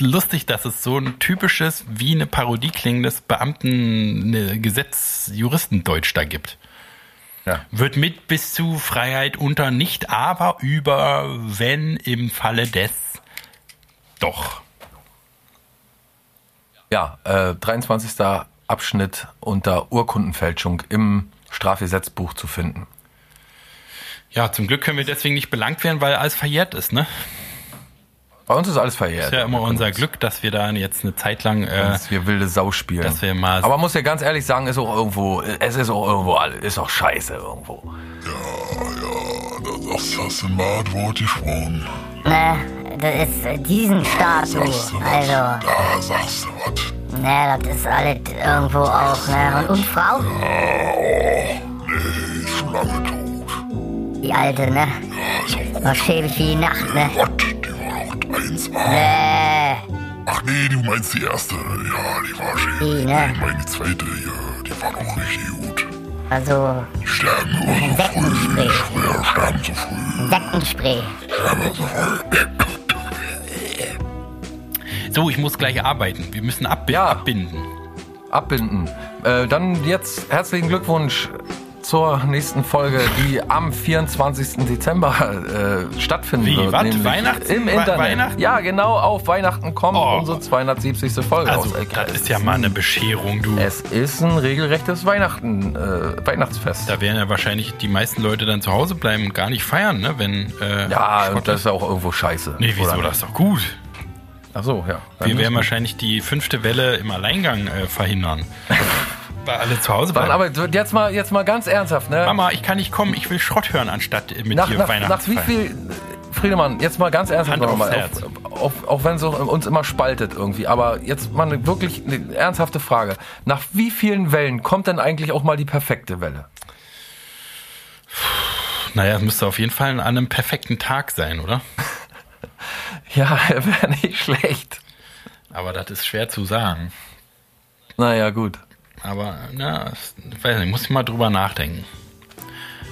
lustig, dass es so ein typisches, wie eine Parodie klingendes Beamten, ne, da gibt. Ja. Wird mit bis zu Freiheit unter nicht aber über, wenn im Falle des doch. Ja, äh, 23. Abschnitt unter Urkundenfälschung im Strafgesetzbuch zu finden. Ja, zum Glück können wir deswegen nicht belangt werden, weil alles verjährt ist, ne? Bei uns ist alles verjährt. Ist ja immer unser uns- Glück, dass wir da jetzt eine Zeit lang äh, dass wir wilde Sau spielen. dass wir mal- Aber man muss ja ganz ehrlich sagen, ist auch irgendwo, es ist auch irgendwo, all- ist auch scheiße irgendwo. Das hast du mal das Wort gesprochen. Ne, das ist diesen was? Also, Da sagst du was. ne, das ist alles irgendwo auch, ne? Und, und Frau? Nee, ist schon lange tot. Die alte, ne? Ja, ist auch War schäbig wie die Nacht, ne? Gott, die war auch 1A. Ne, Ach nee, du meinst die erste. Ja, die war schön. Die, ne? Ich meine die zweite hier, die war doch richtig gut. also Die sterben nur so früh. Früher sterben so früh. Insektenspray. Sterben so früh. So, ich muss gleich arbeiten. Wir müssen ab Ja. abbinden. Abbinden. Äh, dann jetzt herzlichen Glückwunsch zur nächsten Folge, die am 24. Dezember äh, stattfinden Wie, wird. nämlich Weihnachten? Im Internet. Weihnachten? Ja, genau, auf Weihnachten kommt Oh. unsere 270. Folge Also, raus. das ist ja mal eine Bescherung, du. Es ist ein regelrechtes Weihnachten, äh, Weihnachtsfest. Da werden ja wahrscheinlich die meisten Leute dann zu Hause bleiben und gar nicht feiern, ne? Wenn, äh, ja, Schrott und das ist auch irgendwo scheiße. Nee, wieso? Oder? Das ist doch gut. Ach so, ja. Wir werden wahrscheinlich die fünfte Welle im Alleingang äh, verhindern. Weil alle zu Hause bleiben. aber jetzt mal, jetzt mal ganz ernsthaft, ne? Mama, ich kann nicht kommen, ich will Schrott hören, anstatt äh, mit nach, dir nach, nach Weihnachten wie viel, Friedemann, jetzt mal ganz ernsthaft Hand noch mal, aufs auf, auf, auch wenn es so uns immer spaltet irgendwie, aber jetzt mal eine wirklich eine ernsthafte Frage. Nach wie vielen Wellen kommt denn eigentlich auch mal die perfekte Welle? Naja, es müsste auf jeden Fall an einem perfekten Tag sein, oder? Ja, wäre nicht schlecht. Aber das ist schwer zu sagen. Naja, gut. Aber, na, ich weiß nicht, muss ich mal drüber nachdenken.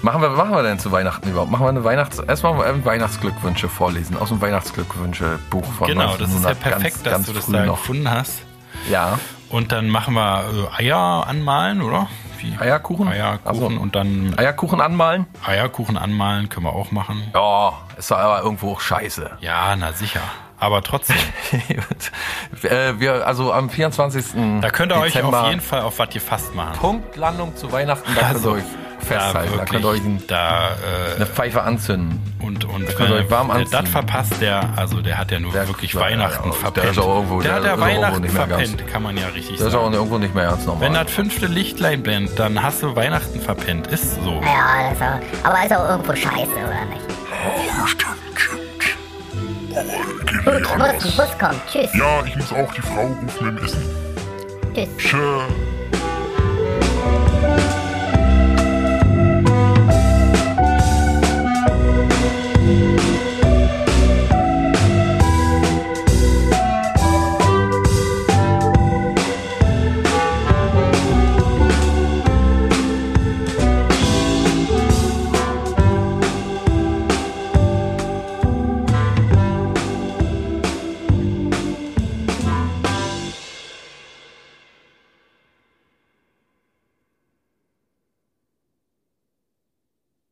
Machen wir, machen wir denn zu Weihnachten überhaupt? Machen wir eine Weihnachts... Erstmal äh, Weihnachtsglückwünsche vorlesen aus dem Weihnachtsglückwünsche-Buch von Genau, das ist ja 1900, perfekt, ganz, dass ganz du das da noch. gefunden hast. Ja. Und dann machen wir äh, Eier anmalen, oder? Wie? Eierkuchen? Eierkuchen so. und dann Eierkuchen anmalen? Eierkuchen anmalen können wir auch machen. Ja, ist aber irgendwo auch scheiße. Ja, na sicher. Aber trotzdem, äh, wir, also am 24. da könnt ihr euch Dezember, auf jeden Fall auf was gefasst machen. Punktlandung zu Weihnachten, da könnt Also, ihr euch festhalten. Da, könnt ihr euch ein, da eine Pfeife anzünden. äh, und und könnt ihr euch warm anziehen. das verpasst, der also der hat ja nur Der- wirklich ja, Weihnachten ja, der verpennt. ist auch irgendwo- der der hat ja ist auch irgendwo Weihnachten nicht mehr ganz- verpennt, kann man ja richtig Das ist auch sagen. irgendwo nicht mehr ganz normal. Wenn das fünfte Lichtlein blendet, dann hast du Weihnachten verpennt. Ist so. Ja, das ist auch, aber ist auch irgendwo scheiße, oder nicht? Ja, stimmt, stimmt. Geht Gut, muss, Bus kommt. Tschüss. Ja, ich muss auch die Frau rufen dem Essen. Tschüss. Tschö.